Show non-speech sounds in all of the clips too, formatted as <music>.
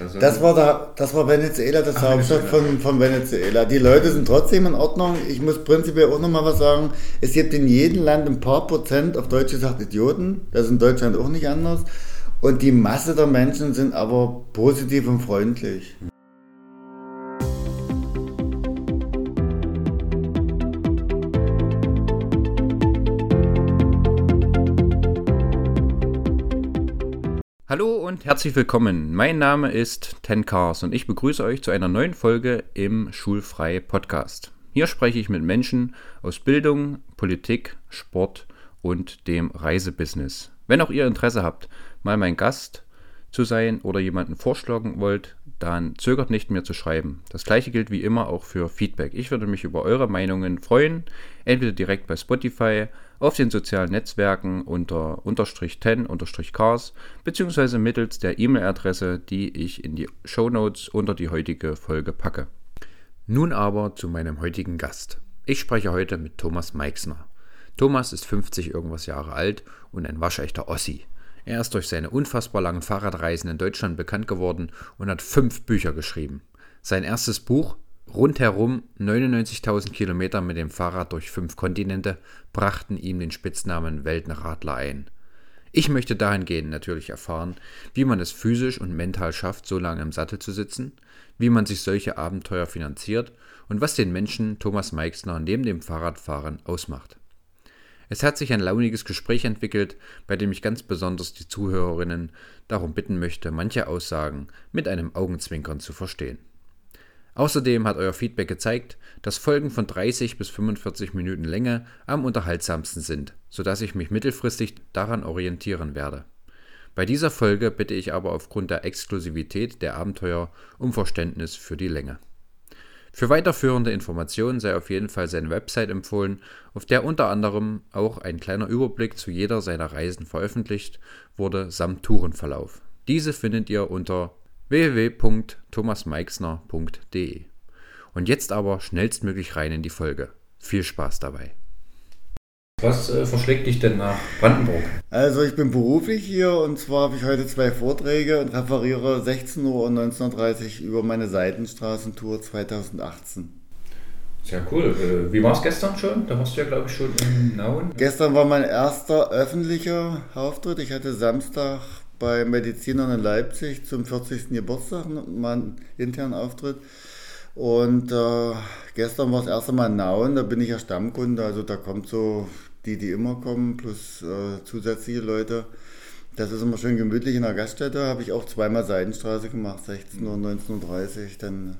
Also Das war, da, das war Venezuela, das die Hauptstadt von, von Venezuela. Die Leute sind trotzdem in Ordnung. Ich muss prinzipiell auch nochmal was sagen. Es gibt in jedem Land ein paar Prozent, auf Deutsch gesagt, Idioten. Das ist in Deutschland auch nicht anders. Und die Masse der Menschen sind aber positiv und freundlich. Hallo und herzlich willkommen. Mein Name ist Ten Cars und ich begrüße euch zu einer neuen Folge im Schulfrei Podcast. Hier spreche ich mit Menschen aus Bildung, Politik, Sport und dem Reisebusiness. Wenn auch ihr Interesse habt, mal mein Gast zu sein oder jemanden vorschlagen wollt, dann zögert nicht mehr zu schreiben. Das gleiche gilt wie immer auch für Feedback. Ich würde mich über eure Meinungen freuen, entweder direkt bei Spotify, auf den sozialen Netzwerken unter unterstrich 10 unterstrich cars, beziehungsweise mittels der E-Mail-Adresse, die ich in die Show Notes unter die heutige Folge packe. Nun aber zu meinem heutigen Gast. Ich spreche heute mit Thomas Meixner. Thomas ist 50 irgendwas Jahre alt und ein waschechter Ossi. Er ist durch seine unfassbar langen Fahrradreisen in Deutschland bekannt geworden und hat fünf Bücher geschrieben. Sein erstes Buch, Rundherum 99.000 Kilometer mit dem Fahrrad durch fünf Kontinente, brachten ihm den Spitznamen Weltenradler ein. Ich möchte dahingehend natürlich erfahren, wie man es physisch und mental schafft, so lange im Sattel zu sitzen, wie man sich solche Abenteuer finanziert und was den Menschen Thomas Meixner neben dem Fahrradfahren ausmacht. Es hat sich ein launiges Gespräch entwickelt, bei dem ich ganz besonders die Zuhörerinnen darum bitten möchte, manche Aussagen mit einem Augenzwinkern zu verstehen. Außerdem hat euer Feedback gezeigt, dass Folgen von 30 bis 45 Minuten Länge am unterhaltsamsten sind, sodass ich mich mittelfristig daran orientieren werde. Bei dieser Folge bitte ich aber aufgrund der Exklusivität der Abenteuer um Verständnis für die Länge. Für weiterführende Informationen sei auf jeden Fall seine Website empfohlen, auf der unter anderem auch ein kleiner Überblick zu jeder seiner Reisen veröffentlicht wurde, samt Tourenverlauf. Diese findet ihr unter www.thomasmeixner.de. Und jetzt aber schnellstmöglich rein in die Folge. Viel Spaß dabei. Was äh, verschlägt dich denn nach Brandenburg? Also ich bin beruflich hier und zwar habe ich heute zwei Vorträge und referiere 16 Uhr und 19.30 Uhr über meine Seitenstraßentour 2018. Sehr cool. Äh, wie war es gestern schon? Da warst du ja, glaube ich, schon in Nauen. Gestern war mein erster öffentlicher Auftritt. Ich hatte Samstag bei Medizinern in Leipzig zum 40. Geburtstag meinen internen Auftritt. Und äh, gestern war das erste Mal in Nauen, da bin ich ja Stammkunde, also da kommt so die, die immer kommen, plus äh, zusätzliche Leute. Das ist immer schön gemütlich in der Gaststätte, habe ich auch zweimal Seidenstraße gemacht, 16 Uhr, 19.30 Uhr, dann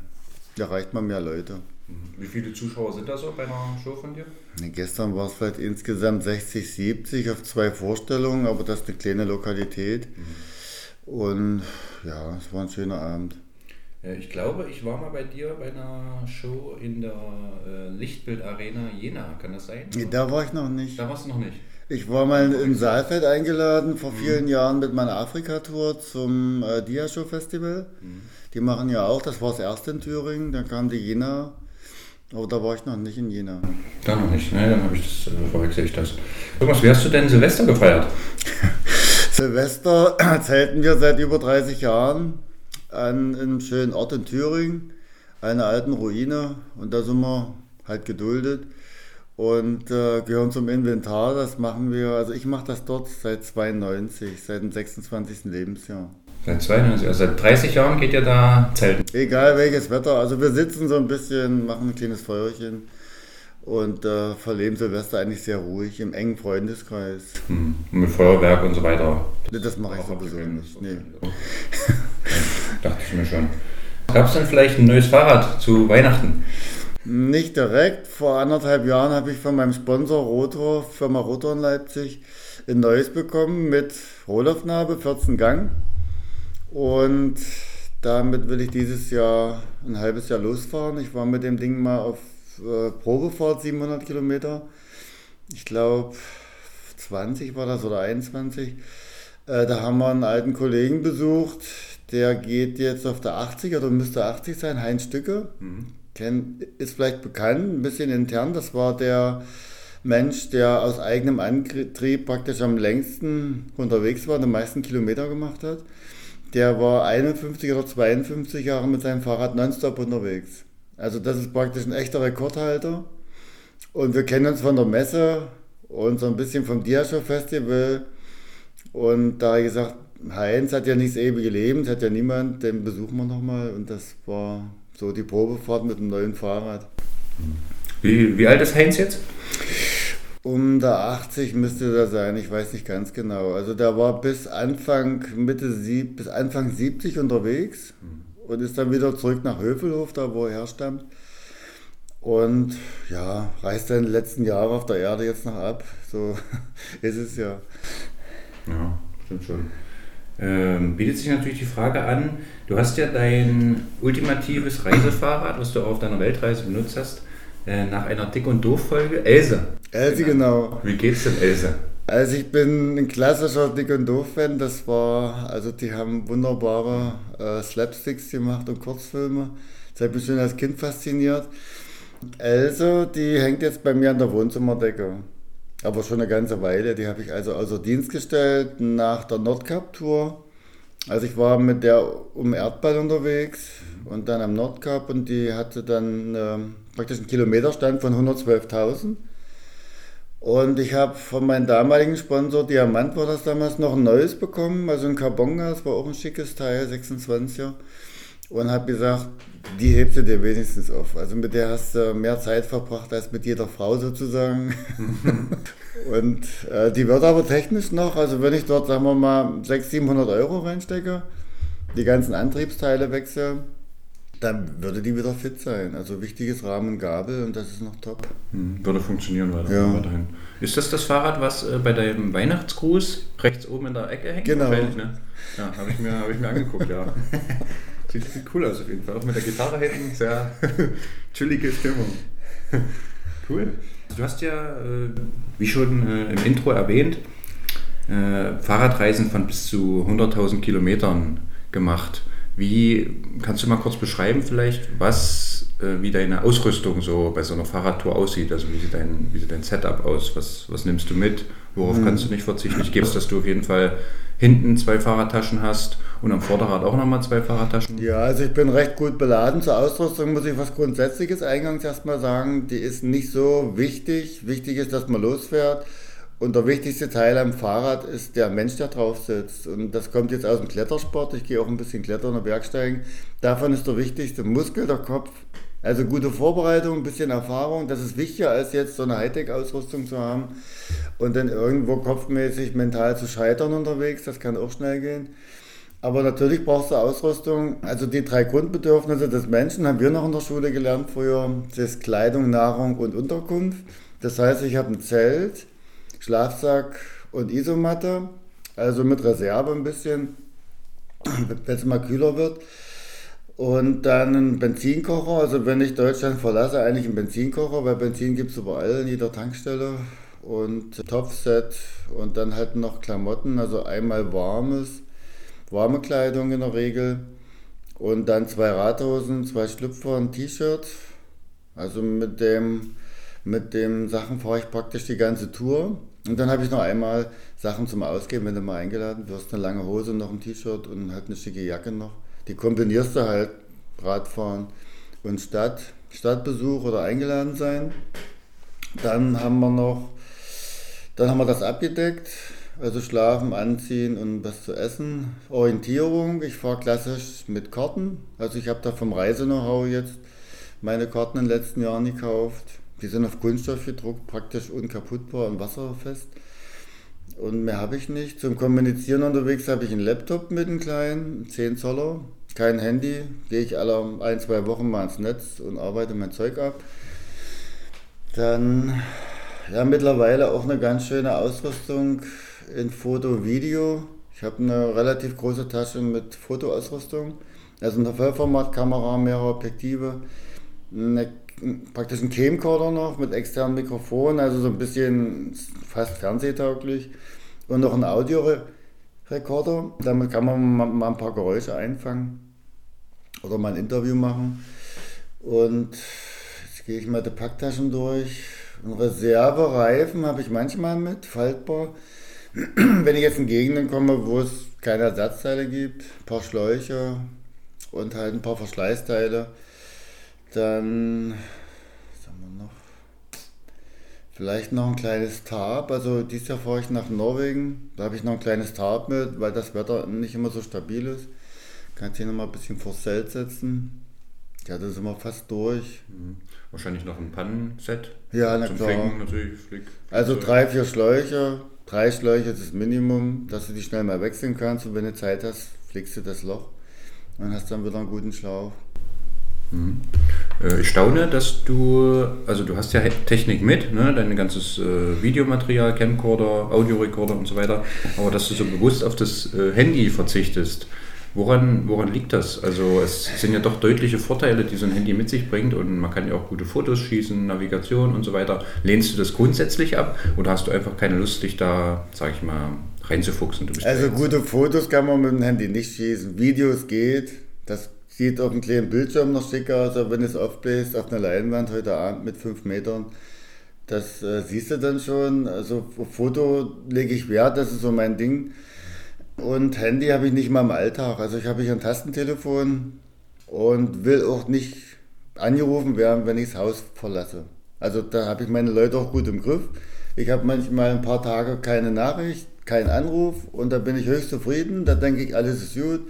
erreicht man mehr Leute. Mhm. Wie viele Zuschauer sind da so bei einer Show von dir? Nee, gestern war es vielleicht insgesamt 60, 70 auf zwei Vorstellungen, aber das ist eine kleine Lokalität. Mhm. Und ja, es war ein schöner Abend. Ich glaube, ich war mal bei dir bei einer Show in der äh, Lichtbild Arena Jena, kann das sein? Nee, da war ich noch nicht. Da warst du noch nicht. Ich war mal in Saalfeld eingeladen vor vielen mhm. Jahren mit meiner Afrika-Tour zum äh, Dia-Show Festival. Mhm. Die machen ja auch, das war das erste in Thüringen, dann kam die Jena aber da war ich noch nicht in Jena. Da noch nicht, ne? Dann habe ich das, äh, verwechsel ich das. Thomas, wie hast du denn Silvester gefeiert? <laughs> Silvester zelten wir seit über 30 Jahren an einem schönen Ort in Thüringen, einer alten Ruine. Und da sind wir halt geduldet und äh, gehören zum Inventar. Das machen wir, also ich mache das dort seit 92, seit dem 26. Lebensjahr. Seit 92, also seit 30 Jahren geht ihr da zelten? Egal welches Wetter. Also wir sitzen so ein bisschen, machen ein kleines Feuerchen und äh, verleben Silvester eigentlich sehr ruhig im engen Freundeskreis. Hm. Mit Feuerwerk und so weiter? Das mache ich sowieso nicht. Nee. Dachte ich mir schon. Gab es denn vielleicht ein neues Fahrrad zu Weihnachten? Nicht direkt. Vor anderthalb Jahren habe ich von meinem Sponsor Rotor, Firma Rotor in Leipzig, ein neues bekommen mit Rohlaufnahme, 14 Gang. Und damit will ich dieses Jahr ein halbes Jahr losfahren. Ich war mit dem Ding mal auf äh, Probefahrt 700 Kilometer. Ich glaube 20 war das oder 21. Äh, da haben wir einen alten Kollegen besucht. Der geht jetzt auf der 80 oder müsste 80 sein, Heinz Stücke. Mhm. Kennt, ist vielleicht bekannt, ein bisschen intern. Das war der Mensch, der aus eigenem Antrieb praktisch am längsten unterwegs war, die meisten Kilometer gemacht hat. Der war 51 oder 52 Jahre mit seinem Fahrrad nonstop unterwegs. Also das ist praktisch ein echter Rekordhalter. Und wir kennen uns von der Messe und so ein bisschen vom Diashow Festival. Und da habe ich gesagt, Heinz hat ja nicht das ewige Leben, hat ja niemand, den besuchen wir nochmal. Und das war so die Probefahrt mit dem neuen Fahrrad. Wie, wie alt ist Heinz jetzt? Um der 80 müsste der sein, ich weiß nicht ganz genau. Also der war bis Anfang, Mitte, bis Anfang 70 unterwegs und ist dann wieder zurück nach Hövelhof, da wo er herstammt. Und ja, reist dann die letzten Jahre auf der Erde jetzt noch ab. So <laughs> ist es ja. Ja, stimmt schon. Ähm, bietet sich natürlich die Frage an, du hast ja dein ultimatives Reisefahrrad, was du auf deiner Weltreise benutzt hast, äh, nach einer Dick- und Doof-Folge, Else. Else, genau. Wie geht's denn Else? Also ich bin ein klassischer Dick- und Doof-Fan, das war, also die haben wunderbare äh, Slapsticks gemacht und Kurzfilme. Das hat mich schon als Kind fasziniert. Else, die hängt jetzt bei mir an der Wohnzimmerdecke aber schon eine ganze Weile. Die habe ich also außer Dienst gestellt nach der Nordcup-Tour. Also ich war mit der um Erdball unterwegs und dann am Nordcup und die hatte dann äh, praktisch einen Kilometerstand von 112.000. Und ich habe von meinem damaligen Sponsor, Diamant war das damals, noch ein neues bekommen, also ein Carbonga, das war auch ein schickes Teil, 26er. Und habe gesagt, die hebst du dir wenigstens auf. Also mit der hast du mehr Zeit verbracht als mit jeder Frau sozusagen. <laughs> und äh, die wird aber technisch noch, also wenn ich dort, sagen wir mal, 600, 700 Euro reinstecke, die ganzen Antriebsteile wechsle, dann würde die wieder fit sein. Also wichtiges Rahmen Gabel und das ist noch top. Hm, würde funktionieren weiter, Ja. weiterhin. Ist das das Fahrrad, was äh, bei deinem Weihnachtsgruß rechts oben in der Ecke hängt? Genau. Ne? Ja, habe ich, mir- hab ich mir angeguckt, ja. <laughs> Sieht, sieht cool aus auf jeden Fall. Auch mit der Gitarre hinten, sehr <laughs> chillige Stimmung. <laughs> Cool. Du hast ja, äh, wie schon äh, im Intro erwähnt, äh, Fahrradreisen von bis zu 100.000 Kilometern gemacht. Wie kannst du mal kurz beschreiben, vielleicht, was, äh, wie deine Ausrüstung so bei so einer Fahrradtour aussieht? Also wie sieht dein, wie sieht dein Setup aus? Was, was nimmst du mit? Worauf kannst du nicht verzichten? Ich gebe es, dass du auf jeden Fall hinten zwei Fahrradtaschen hast und am Vorderrad auch nochmal zwei Fahrradtaschen. Ja, also ich bin recht gut beladen. Zur Ausrüstung muss ich was Grundsätzliches eingangs erstmal sagen. Die ist nicht so wichtig. Wichtig ist, dass man losfährt. Und der wichtigste Teil am Fahrrad ist der Mensch, der drauf sitzt. Und das kommt jetzt aus dem Klettersport. Ich gehe auch ein bisschen klettern und Bergsteigen. Davon ist der wichtigste Muskel, der Kopf. Also gute Vorbereitung, ein bisschen Erfahrung. Das ist wichtiger, als jetzt so eine Hightech-Ausrüstung zu haben und dann irgendwo kopfmäßig mental zu scheitern unterwegs. Das kann auch schnell gehen. Aber natürlich brauchst du Ausrüstung. Also die drei Grundbedürfnisse des Menschen haben wir noch in der Schule gelernt früher. Das ist Kleidung, Nahrung und Unterkunft. Das heißt, ich habe ein Zelt, Schlafsack und Isomatte, also mit Reserve ein bisschen, <clears throat> wenn es mal kühler wird. Und dann ein Benzinkocher, also wenn ich Deutschland verlasse, eigentlich ein Benzinkocher, weil Benzin gibt es überall in jeder Tankstelle. Und Topfset und dann halt noch Klamotten, also einmal warmes, warme Kleidung in der Regel. Und dann zwei Radhosen, zwei Schlüpfer, ein T-Shirt. Also mit dem, mit dem Sachen fahre ich praktisch die ganze Tour. Und dann habe ich noch einmal Sachen zum Ausgeben, wenn du mal eingeladen wirst. Eine lange Hose, noch ein T-Shirt und halt eine schicke Jacke noch. Die kombinierst du halt, Radfahren und Stadt, Stadtbesuch oder eingeladen sein. Dann haben wir noch, dann haben wir das abgedeckt. Also schlafen, anziehen und was zu essen. Orientierung, ich fahre klassisch mit Karten. Also ich habe da vom Reise-Know-how jetzt meine Karten in den letzten Jahren gekauft. Die sind auf Kunststoff gedruckt, praktisch unkaputtbar und wasserfest. Und mehr habe ich nicht. Zum Kommunizieren unterwegs habe ich einen Laptop mit einem kleinen, 10 Zoller. Kein Handy. Gehe ich alle ein, zwei Wochen mal ins Netz und arbeite mein Zeug ab. Dann, ja, mittlerweile auch eine ganz schöne Ausrüstung in Foto, Video. Ich habe eine relativ große Tasche mit Fotoausrüstung. Also eine Vollformatkamera, mehrere Objektive. Eine, praktisch ein Camcorder noch mit externem Mikrofon, also so ein bisschen fast fernsehtauglich. Und noch ein Audiorekorder. Damit kann man mal, mal ein paar Geräusche einfangen oder mal ein Interview machen. Und jetzt gehe ich mal die Packtaschen durch. Ein Reservereifen habe ich manchmal mit, faltbar. <clears throat> wenn ich jetzt in Gegenden komme, wo es keine Ersatzteile gibt, ein paar Schläuche und halt ein paar Verschleißteile, dann was haben wir noch? Vielleicht noch ein kleines Tarp. Also dieses Jahr fahre ich nach Norwegen. Da habe ich noch ein kleines Tarp mit, weil das Wetter nicht immer so stabil ist. Kannst hier nochmal ein bisschen vor Zelt setzen. Ja, da sind wir fast durch. Mhm. Wahrscheinlich noch ein Pannenset. Ja, na Zum klar. Fängen natürlich. Flick. Also drei, vier Schläuche. Drei Schläuche ist das Minimum, dass du die schnell mal wechseln kannst. Und wenn du Zeit hast, flickst du das Loch. Und hast dann wieder einen guten Schlauch. Äh, Ich staune, dass du, also du hast ja Technik mit, ne? dein ganzes äh, Videomaterial, Camcorder, Audiorekorder und so weiter, aber dass du so bewusst auf das äh, Handy verzichtest. Woran, woran liegt das? Also es sind ja doch deutliche Vorteile, die so ein Handy mit sich bringt und man kann ja auch gute Fotos schießen, Navigation und so weiter. Lehnst du das grundsätzlich ab oder hast du einfach keine Lust, dich da, sag ich mal, reinzufuchsen? Also gute Fotos kann man mit dem Handy nicht schießen. Videos geht. Das sieht auf dem kleinen Bildschirm noch schicker aus, aber wenn es aufbläst auf einer Leinwand heute Abend mit fünf Metern, das äh, siehst du dann schon. Also Foto lege ich Wert, das ist so mein Ding. Und Handy habe ich nicht mal im Alltag. Also ich habe hier ein Tastentelefon und will auch nicht angerufen werden, wenn ich das Haus verlasse. Also da habe ich meine Leute auch gut im Griff. Ich habe manchmal ein paar Tage keine Nachricht, keinen Anruf und da bin ich höchst zufrieden. Da denke ich, alles ist gut,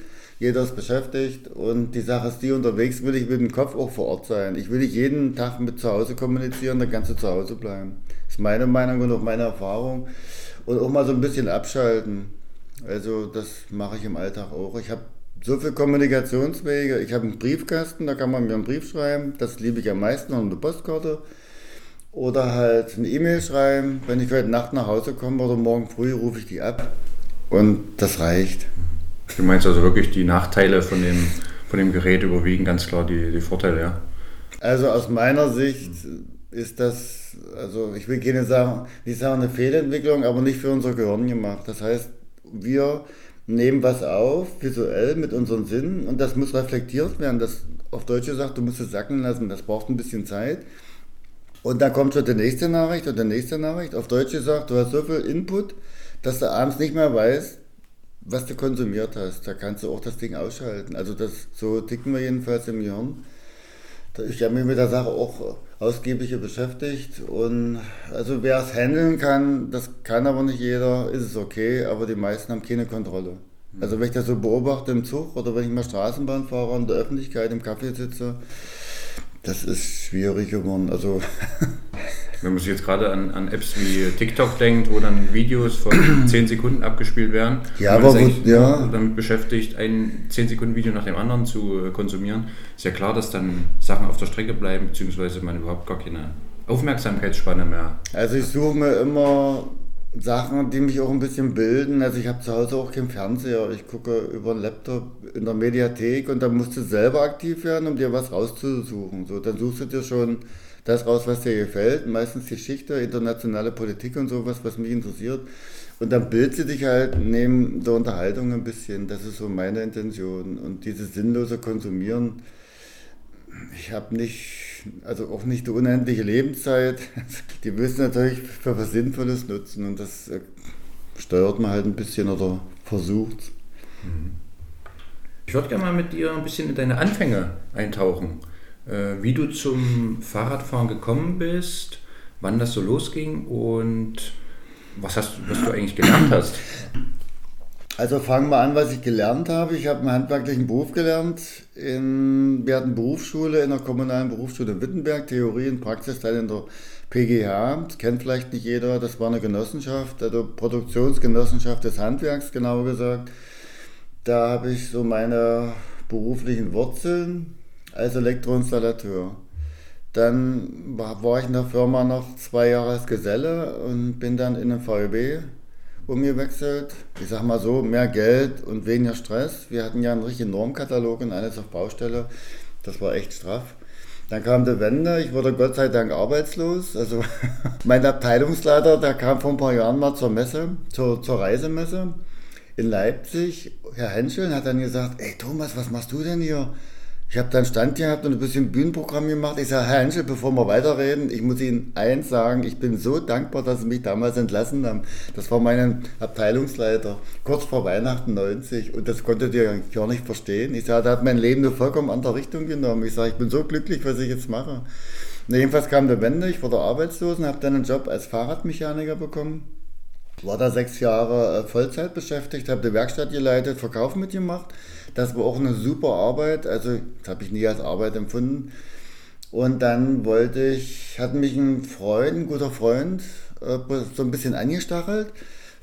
jeder ist beschäftigt und die Sache ist die, unterwegs will ich mit dem Kopf auch vor Ort sein. Ich will nicht jeden Tag mit zu Hause kommunizieren, dann kannst du zu Hause bleiben. Das ist meine Meinung und auch meine Erfahrung. Und auch mal so ein bisschen abschalten. Also das mache ich im Alltag auch. Ich habe so viele Kommunikationswege. Ich habe einen Briefkasten, da kann man mir einen Brief schreiben. Das liebe ich am meisten, noch eine Postkarte. Oder halt eine E-Mail schreiben. Wenn ich heute Nacht nach Hause komme oder morgen früh, rufe ich die ab. Und das reicht. Du meinst also wirklich, die Nachteile von dem, von dem Gerät überwiegen ganz klar die, die Vorteile, ja? Also aus meiner Sicht ist das, also ich will keine sagen, nicht sagen eine Fehlentwicklung, aber nicht für unser Gehirn gemacht. Das heißt, wir nehmen was auf, visuell mit unseren Sinnen und das muss reflektiert werden. Das auf Deutsch gesagt, du musst es sacken lassen, das braucht ein bisschen Zeit. Und dann kommt schon die nächste Nachricht und die nächste Nachricht. Auf Deutsch gesagt, du hast so viel Input, dass du abends nicht mehr weißt, was du konsumiert hast. Da kannst du auch das Ding ausschalten. Also das, so ticken wir jedenfalls im Gehirn. Ich habe mich mit der Sache auch ausgiebig beschäftigt und also wer es handeln kann, das kann aber nicht jeder, ist es okay, aber die meisten haben keine Kontrolle. Also wenn ich das so beobachte im Zug oder wenn ich mal Straßenbahn fahre und in der Öffentlichkeit im Café sitze, das ist schwierig geworden. Also <laughs> Wenn man sich jetzt gerade an, an Apps wie TikTok denkt, wo dann Videos von <clears throat> 10 Sekunden abgespielt werden, Ja, aber eigentlich ja. damit beschäftigt, ein 10 Sekunden Video nach dem anderen zu äh, konsumieren, ist ja klar, dass dann Sachen auf der Strecke bleiben, beziehungsweise man überhaupt gar keine Aufmerksamkeitsspanne mehr. Also ich suche mir immer Sachen, die mich auch ein bisschen bilden. Also ich habe zu Hause auch keinen Fernseher. Ich gucke über einen Laptop in der Mediathek und dann musst du selber aktiv werden, um dir was rauszusuchen. So, dann suchst du dir schon das raus, was dir gefällt. Meistens Geschichte, internationale Politik und sowas, was mich interessiert. Und dann bildest du dich halt neben der Unterhaltung ein bisschen. Das ist so meine Intention. Und dieses sinnlose Konsumieren, ich habe nicht, also auch nicht die unendliche Lebenszeit. <laughs> Die müssen natürlich für was Sinnvolles nutzen und das äh, steuert man halt ein bisschen oder versucht. Ich würde gerne mal mit dir ein bisschen in deine Anfänge eintauchen. Äh, wie du zum Fahrradfahren gekommen bist, wann das so losging und was, hast, was du eigentlich gelernt hast. Also fangen wir an, was ich gelernt habe. Ich habe einen handwerklichen Beruf gelernt. In, wir hatten Berufsschule in der kommunalen Berufsschule in Wittenberg, Theorie und Praxis dann in der PGH. Das kennt vielleicht nicht jeder. Das war eine Genossenschaft, also Produktionsgenossenschaft des Handwerks, genauer gesagt. Da habe ich so meine beruflichen Wurzeln als Elektroinstallateur. Dann war ich in der Firma noch zwei Jahre als Geselle und bin dann in den VEB umgewechselt. Ich sag mal so, mehr Geld und weniger Stress. Wir hatten ja einen richtigen Normkatalog und alles auf Baustelle. Das war echt straff. Dann kam die Wende, ich wurde Gott sei Dank arbeitslos. Also <laughs> mein Abteilungsleiter, der kam vor ein paar Jahren mal zur Messe, zur, zur Reisemesse in Leipzig. Herr Henschel hat dann gesagt, ey Thomas, was machst du denn hier? Ich habe dann Stand gehabt und ein bisschen Bühnenprogramm gemacht. Ich sage, Herr Henschel, bevor wir weiterreden, ich muss Ihnen eins sagen, ich bin so dankbar, dass Sie mich damals entlassen haben. Das war mein Abteilungsleiter, kurz vor Weihnachten 90 und das konntet ihr gar nicht verstehen. Ich sage, der hat mein Leben nur vollkommen andere Richtung genommen. Ich sage, ich bin so glücklich, was ich jetzt mache. Und jedenfalls kam der Wende, ich wurde arbeitslos und habe dann einen Job als Fahrradmechaniker bekommen. War da sechs Jahre äh, Vollzeit beschäftigt, habe die Werkstatt geleitet, Verkauf mitgemacht das war auch eine super Arbeit, also das habe ich nie als Arbeit empfunden. Und dann wollte ich, hat mich ein Freund, ein guter Freund, äh, so ein bisschen angestachelt.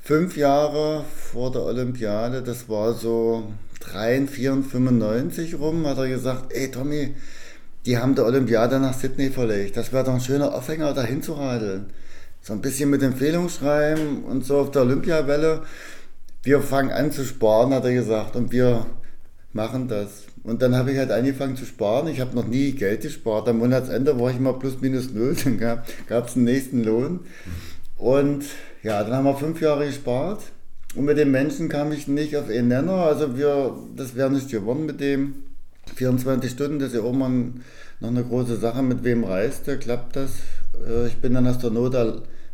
Fünf Jahre vor der Olympiade, das war so 93, 95 rum, hat er gesagt, ey Tommy, die haben die Olympiade nach Sydney verlegt. Das wäre doch ein schöner Aufhänger, dahin zu radeln. So ein bisschen mit Empfehlungsschreiben und so auf der Olympiawelle. Wir fangen an zu sparen, hat er gesagt. Und wir machen das. Und dann habe ich halt angefangen zu sparen. Ich habe noch nie Geld gespart. Am Monatsende war ich immer plus minus null. <laughs> Dann gab es den nächsten Lohn. Und ja, dann haben wir fünf Jahre gespart. Und mit dem Menschen kam ich nicht auf einen Nenner. Also wir, das wäre nicht geworden mit dem. 24 Stunden, das ist ja auch mal noch eine große Sache. Mit wem reist der? Klappt das? Äh, ich bin dann aus der Not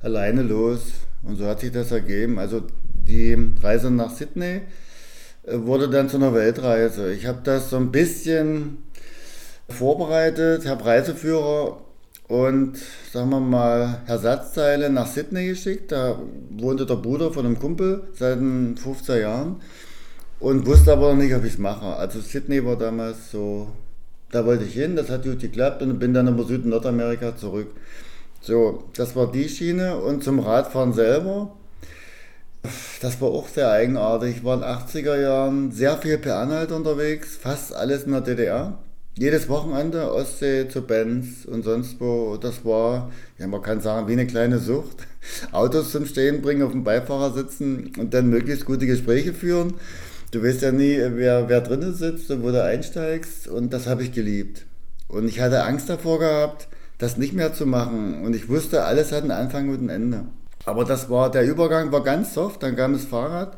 alleine los. Und so hat sich das ergeben. Also die Reise nach Sydney wurde dann zu einer Weltreise. Ich habe das so ein bisschen vorbereitet, habe Reiseführer und, sagen wir mal, Ersatzteile nach Sydney geschickt. Da wohnte der Bruder von einem Kumpel seit 15 Jahren und wusste aber noch nicht, ob ich es mache. Also Sydney war damals so, da wollte ich hin, das hat gut geklappt und bin dann über Süd- Nordamerika zurück. So, das war die Schiene und zum Radfahren selber das war auch sehr eigenartig. Ich war in den 80er Jahren sehr viel per Anhalt unterwegs, fast alles in der DDR. Jedes Wochenende Ostsee zu Benz und sonst wo. Das war, ja, man kann sagen, wie eine kleine Sucht. <laughs> Autos zum Stehen bringen, auf dem Beifahrer sitzen und dann möglichst gute Gespräche führen. Du weißt ja nie, wer, wer drinnen sitzt und wo du einsteigst. Und das habe ich geliebt. Und ich hatte Angst davor gehabt, das nicht mehr zu machen. Und ich wusste, alles hat einen Anfang und ein Ende. Aber das war, der Übergang war ganz soft, dann kam das Fahrrad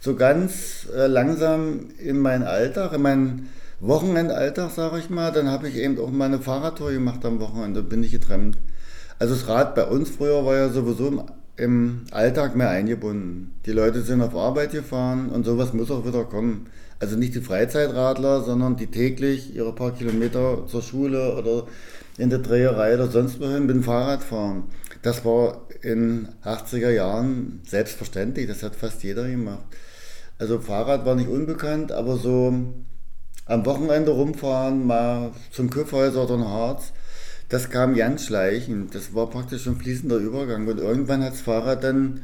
so ganz äh, langsam in meinen Alltag, in meinen Wochenendalltag, sage ich mal. Dann habe ich eben auch meine Fahrradtour gemacht am Wochenende, bin ich getrennt. Also das Rad bei uns früher war ja sowieso im, im Alltag mehr eingebunden. Die Leute sind auf Arbeit gefahren und sowas muss auch wieder kommen. Also nicht die Freizeitradler, sondern die täglich ihre paar Kilometer zur Schule oder in der Dreherei oder sonst wohin mit dem Fahrrad fahren. Das war in 80er Jahren selbstverständlich, das hat fast jeder gemacht. Also Fahrrad war nicht unbekannt, aber so am Wochenende rumfahren, mal zum Küffhäuser oder nach Harz, das kam ganz schleichend. Das war praktisch ein fließender Übergang. Und irgendwann hat das Fahrrad dann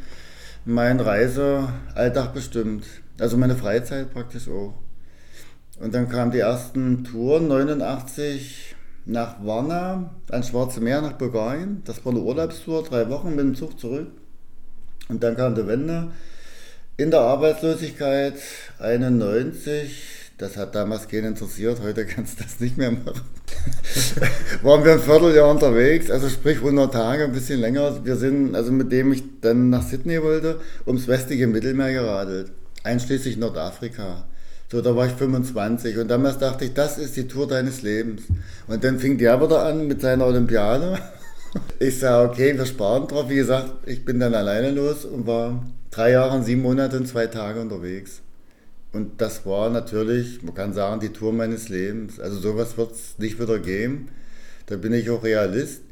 meinen Reisealltag bestimmt. Also meine Freizeit praktisch auch. Und dann kamen die ersten Touren, 89 nach Varna, ans Schwarze Meer, nach Bulgarien. Das war eine Urlaubstour, drei Wochen mit dem Zug zurück. Und dann kam die Wende. In der Arbeitslosigkeit 91, das hat damals keinen interessiert, heute kannst du das nicht mehr machen. <laughs> Waren wir ein Vierteljahr unterwegs, also sprich 100 Tage, ein bisschen länger. Wir sind, also mit dem ich dann nach Sydney wollte, ums westliche Mittelmeer geradelt, einschließlich Nordafrika. So, da war ich 25 und damals dachte ich, das ist die Tour deines Lebens. Und dann fing der wieder an mit seiner Olympiade. <laughs> Ich sage, okay, wir sparen drauf. Wie gesagt, ich bin dann alleine los und war drei Jahre sieben Monate und zwei Tage unterwegs. Und das war natürlich, man kann sagen, die Tour meines Lebens. Also sowas wird es nicht wieder geben. Da bin ich auch Realist.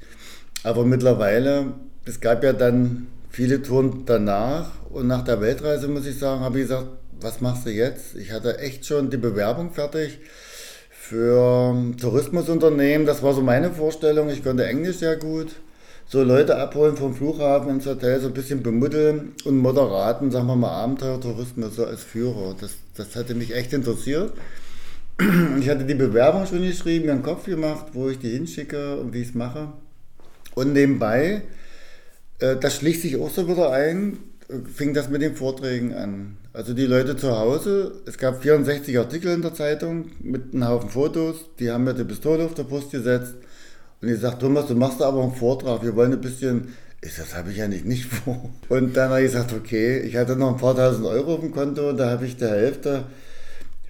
Aber mittlerweile, es gab ja dann viele Touren danach. Und nach der Weltreise, muss ich sagen, habe ich gesagt, was machst du jetzt? Ich hatte echt schon die Bewerbung fertig für Tourismusunternehmen. Das war so meine Vorstellung. Ich konnte Englisch sehr gut. So Leute abholen vom Flughafen ins Hotel, so ein bisschen bemuddeln und moderaten, sagen wir mal, Abenteuertourismus so als Führer. Das, das hatte mich echt interessiert. Ich hatte die Bewerbung schon geschrieben, mir einen Kopf gemacht, wo ich die hinschicke und wie ich es mache. Und nebenbei, äh, das schlich sich auch so wieder ein, fing das mit den Vorträgen an. Also die Leute zu Hause, es gab 64 Artikel in der Zeitung mit einem Haufen Fotos, die haben mir die Pistole auf der Brust gesetzt und ich sagte, Thomas, du machst aber einen Vortrag, wir wollen ein bisschen, ich, das habe ich ja nicht, nicht <laughs> vor. Und dann habe ich gesagt, okay, ich hatte noch ein paar tausend Euro auf dem Konto und da habe ich die Hälfte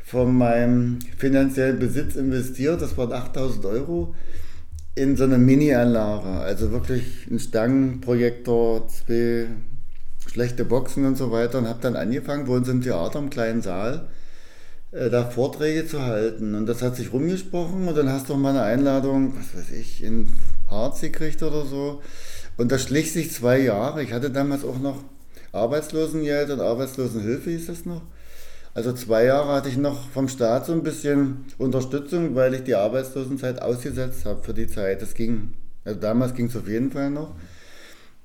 von meinem finanziellen Besitz investiert, das waren 8000 Euro, in so eine Mini-Anlage. Also wirklich ein Stangenprojektor, zwei schlechte Boxen und so weiter und habe dann angefangen, bei uns im Theater im kleinen Saal äh, da Vorträge zu halten. Und das hat sich rumgesprochen und dann hast du mal eine Einladung, was weiß ich, in Harz gekriegt oder so. Und das schlich sich zwei Jahre. Ich hatte damals auch noch Arbeitslosengeld und Arbeitslosenhilfe hieß das noch. Also zwei Jahre hatte ich noch vom Staat so ein bisschen Unterstützung, weil ich die Arbeitslosenzeit ausgesetzt habe für die Zeit. Das ging, also damals ging es auf jeden Fall noch.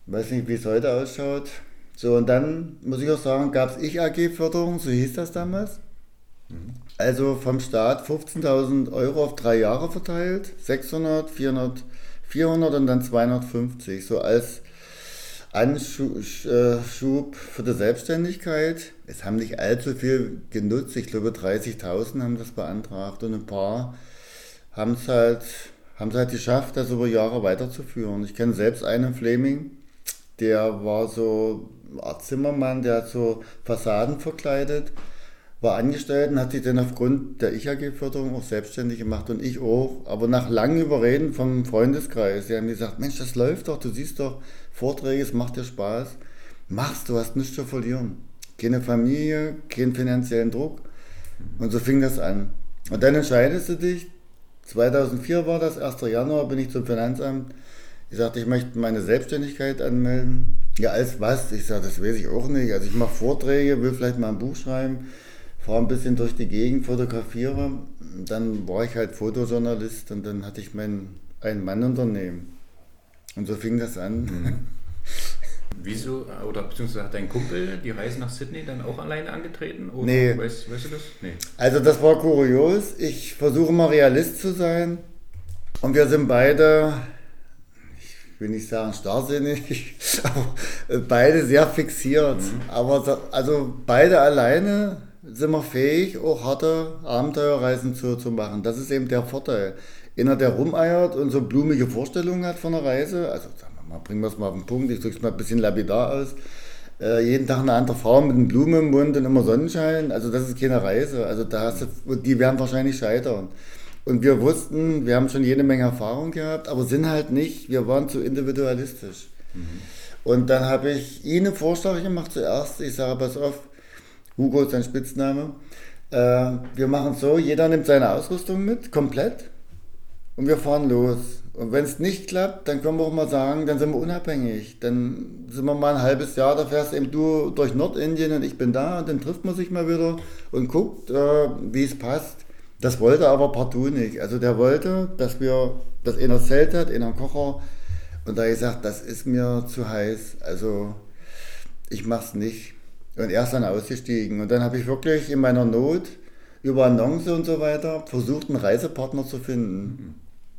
Weiß nicht, wie es heute ausschaut. So, und dann muss ich auch sagen, gab es Ich-AG-Förderung, so hieß das damals. Mhm. Also vom Staat 15.000 Euro auf drei Jahre verteilt, 600, 400, 400 und dann 250, so als Anschub für die Selbstständigkeit. Es haben nicht allzu viel genutzt, ich glaube 30.000 haben das beantragt und ein paar haben es halt, haben es halt geschafft, das über Jahre weiterzuführen. Ich kenne selbst einen Fleming, der war so Zimmermann, der hat so Fassaden verkleidet, war angestellt und hat sich dann aufgrund der Ich-AG-Förderung auch selbstständig gemacht und ich auch. Aber nach langem Überreden vom Freundeskreis, die haben gesagt, Mensch, das läuft doch, du siehst doch, Vorträge, es macht dir Spaß. Mach's, du hast nichts zu verlieren. Keine Familie, keinen finanziellen Druck. Und so fing das an. Und dann entscheidest du dich, 2004 war das, 1. Januar bin ich zum Finanzamt. Ich sagte, ich möchte meine Selbstständigkeit anmelden. Ja, als was? Ich sage, das weiß ich auch nicht. Also ich mache Vorträge, will vielleicht mal ein Buch schreiben, fahre ein bisschen durch die Gegend, fotografiere. Dann war ich halt Fotojournalist und dann hatte ich mein Ein-Mann-Unternehmen. Und so fing das an. Mhm. <laughs> Wieso, oder beziehungsweise hat dein Kumpel die Reise nach Sydney dann auch alleine angetreten? Oder nee. Weißt, weißt, du das? Nee. Also das war kurios. Ich versuche mal Realist zu sein. Und wir sind beide, ich will nicht sagen starrsinnig, aber beide sehr fixiert. Mhm. Aber also beide alleine sind wir fähig, auch harte Abenteuerreisen zu, zu machen. Das ist eben der Vorteil einer, der rumeiert und so blumige Vorstellungen hat von der Reise, also sagen wir mal, bringen wir es mal auf den Punkt, ich drücke es mal ein bisschen lapidar aus, äh, jeden Tag eine andere Frau mit einem Blumen im Mund und immer Sonnenschein, also das ist keine Reise, also da hast du, die werden wahrscheinlich scheitern. Und wir wussten, wir haben schon jede Menge Erfahrung gehabt, aber sind halt nicht, wir waren zu individualistisch. Mhm. Und dann habe ich ihnen einen Vorschlag gemacht zuerst, ich sage, pass auf, Hugo ist sein Spitzname, äh, wir machen so, jeder nimmt seine Ausrüstung mit, komplett, und wir fahren los. Und wenn es nicht klappt, dann können wir auch mal sagen, dann sind wir unabhängig. Dann sind wir mal ein halbes Jahr, da fährst eben du durch Nordindien und ich bin da und dann trifft man sich mal wieder und guckt, äh, wie es passt. Das wollte aber partout nicht. Also der wollte, dass wir, dass einer Zelt hat, einer Kocher. Und da habe ich gesagt, das ist mir zu heiß. Also ich mach's nicht. Und er ist dann ausgestiegen. Und dann habe ich wirklich in meiner Not über Annonce und so weiter versucht, einen Reisepartner zu finden.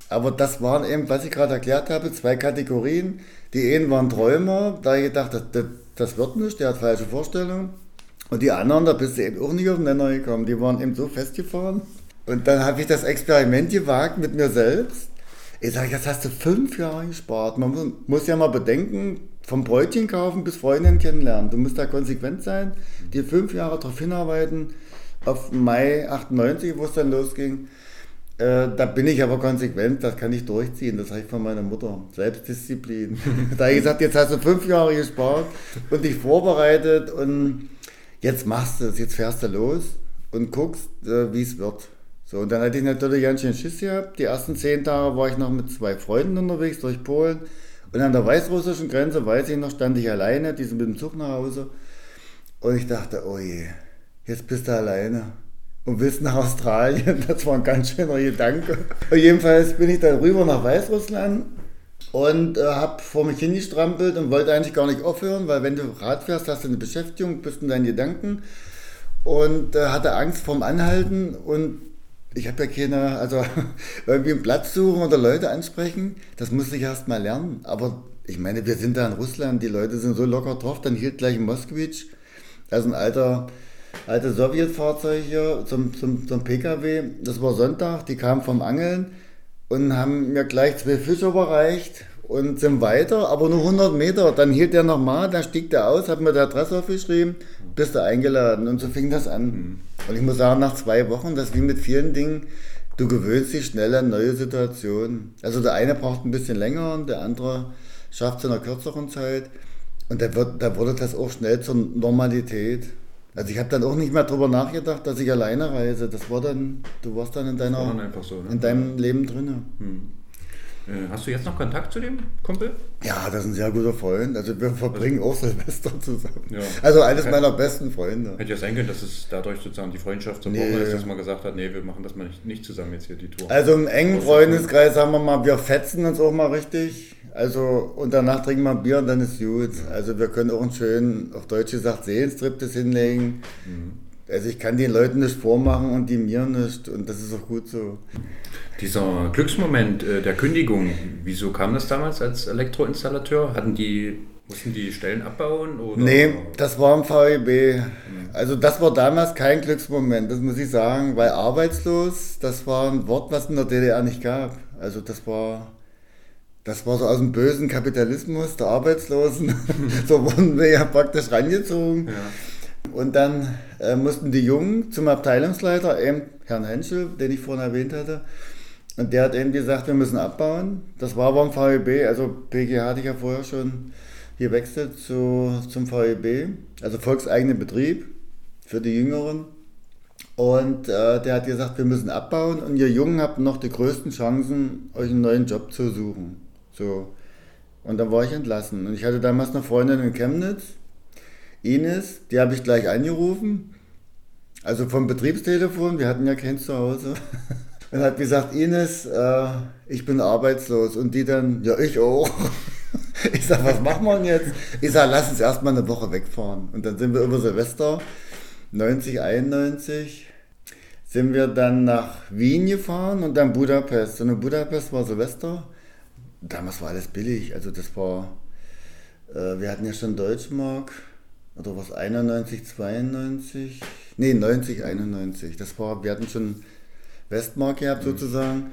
Aber das waren eben, was ich gerade erklärt habe, zwei Kategorien. Die einen waren Träumer, da ich gedacht, das, das, das wird nicht, der hat falsche Vorstellungen. Und die anderen, da bist du eben auch nicht auf den Nenner gekommen, die waren eben so festgefahren. Und dann habe ich das Experiment gewagt mit mir selbst. Ich sage, das hast du fünf Jahre gespart. Man muss ja mal bedenken, vom Bräutchen kaufen bis Freundin kennenlernen. Du musst da konsequent sein, die fünf Jahre darauf hinarbeiten, auf Mai 98, wo es dann losging. Äh, da bin ich aber konsequent, das kann ich durchziehen. Das habe ich von meiner Mutter. Selbstdisziplin. <laughs> da habe ich gesagt, jetzt hast du fünf Jahre gespart und dich vorbereitet und jetzt machst du es, jetzt fährst du los und guckst, äh, wie es wird. So, und dann hatte ich natürlich ganz schön Schiss gehabt. Die ersten zehn Tage war ich noch mit zwei Freunden unterwegs durch Polen. Und an der weißrussischen Grenze, weiß ich noch, stand ich alleine, die sind mit dem Zug nach Hause. Und ich dachte, oh je, jetzt bist du alleine und willst nach Australien. <laughs> Das war ein ganz schöner Gedanke. jedenfalls bin ich dann rüber nach Weißrussland und äh, habe vor mich hingestrampelt und wollte eigentlich gar nicht aufhören, weil wenn du Rad fährst, hast du eine Beschäftigung, bist in deinen Gedanken und äh, hatte Angst vorm Anhalten und ich habe ja keine, also <laughs> irgendwie einen Platz suchen oder Leute ansprechen, das musste ich erst mal lernen. Aber ich meine, wir sind da in Russland, die Leute sind so locker drauf, dann hielt gleich in Moskwitsch, also ein alter alte Sowjetfahrzeug hier zum, zum, zum PKW. Das war Sonntag, die kamen vom Angeln und haben mir gleich zwei Fische überreicht und sind weiter, aber nur 100 Meter. Dann hielt der nochmal, dann stieg der aus, hat mir die Adresse aufgeschrieben, bist du eingeladen und so fing das an. Und ich muss sagen, nach zwei Wochen, das wie mit vielen Dingen, du gewöhnst dich schnell an neue Situationen. Also der eine braucht ein bisschen länger und der andere schafft es in einer kürzeren Zeit. Und da, wird, da wurde das auch schnell zur Normalität. Also ich habe dann auch nicht mehr darüber nachgedacht, dass ich alleine reise. Das war dann, du warst dann in deiner, dann so, ne? in deinem Leben drin. Äh, Hast du jetzt noch Kontakt zu dem Kumpel? Ja, das ist ein sehr guter Freund. Also wir verbringen auch Silvester zusammen. Ja. Also eines Okay. meiner besten Freunde. Hätte ja sein können, dass es dadurch sozusagen die Freundschaft zerbrochen Nee. ist, dass man gesagt hat, nee, wir machen das mal nicht, nicht zusammen jetzt hier die Tour. Also im engen Freundeskreis sagen wir mal, wir fetzen uns auch mal richtig. Also und danach trinken wir ein Bier und dann ist gut. Also wir können auch einen schönen, auf Deutsch gesagt, Seelenstrip das hinlegen. Also ich kann den Leuten nicht vormachen und die mir nicht. Und das ist auch gut so. Dieser Glücksmoment äh, der Kündigung, wieso kam das damals als Elektroinstallateur? Hatten die, mussten die Stellen abbauen? Oder? Nee, das war im VEB. Also das war damals kein Glücksmoment, das muss ich sagen, weil arbeitslos, das war ein Wort, was in der DDR nicht gab. Also das war, das war so aus dem bösen Kapitalismus der Arbeitslosen. <laughs> so wurden wir ja praktisch rangezogen. Ja. Und dann äh, mussten die Jungen zum Abteilungsleiter, eben Herrn Henschel, den ich vorhin erwähnt hatte. Und der hat eben gesagt, wir müssen abbauen. Das war aber im VEB, also PG hatte ich ja vorher schon gewechselt zu, zum VEB, also volkseigener Betrieb für die Jüngeren. Und äh, der hat gesagt, wir müssen abbauen und ihr Jungen habt noch die größten Chancen, euch einen neuen Job zu suchen. So. Und dann war ich entlassen. Und ich hatte damals eine Freundin in Chemnitz, Ines, die habe ich gleich angerufen. Also vom Betriebstelefon, wir hatten ja keins zu Hause. <laughs> Und hat gesagt, Ines, äh, ich bin arbeitslos. Und die dann, ja, ich auch. <laughs> Ich sag, was machen wir denn jetzt? Ich sag, lass uns erstmal eine Woche wegfahren. Und dann sind wir über Silvester 90, 91 sind wir dann nach Wien gefahren und dann Budapest. Und in Budapest war Silvester. Damals war alles billig. Also das war, äh, wir hatten ja schon Deutschmark. Oder was, 91, 92? Nee, 90, 91. Das war, wir hatten schon Westmark gehabt sozusagen.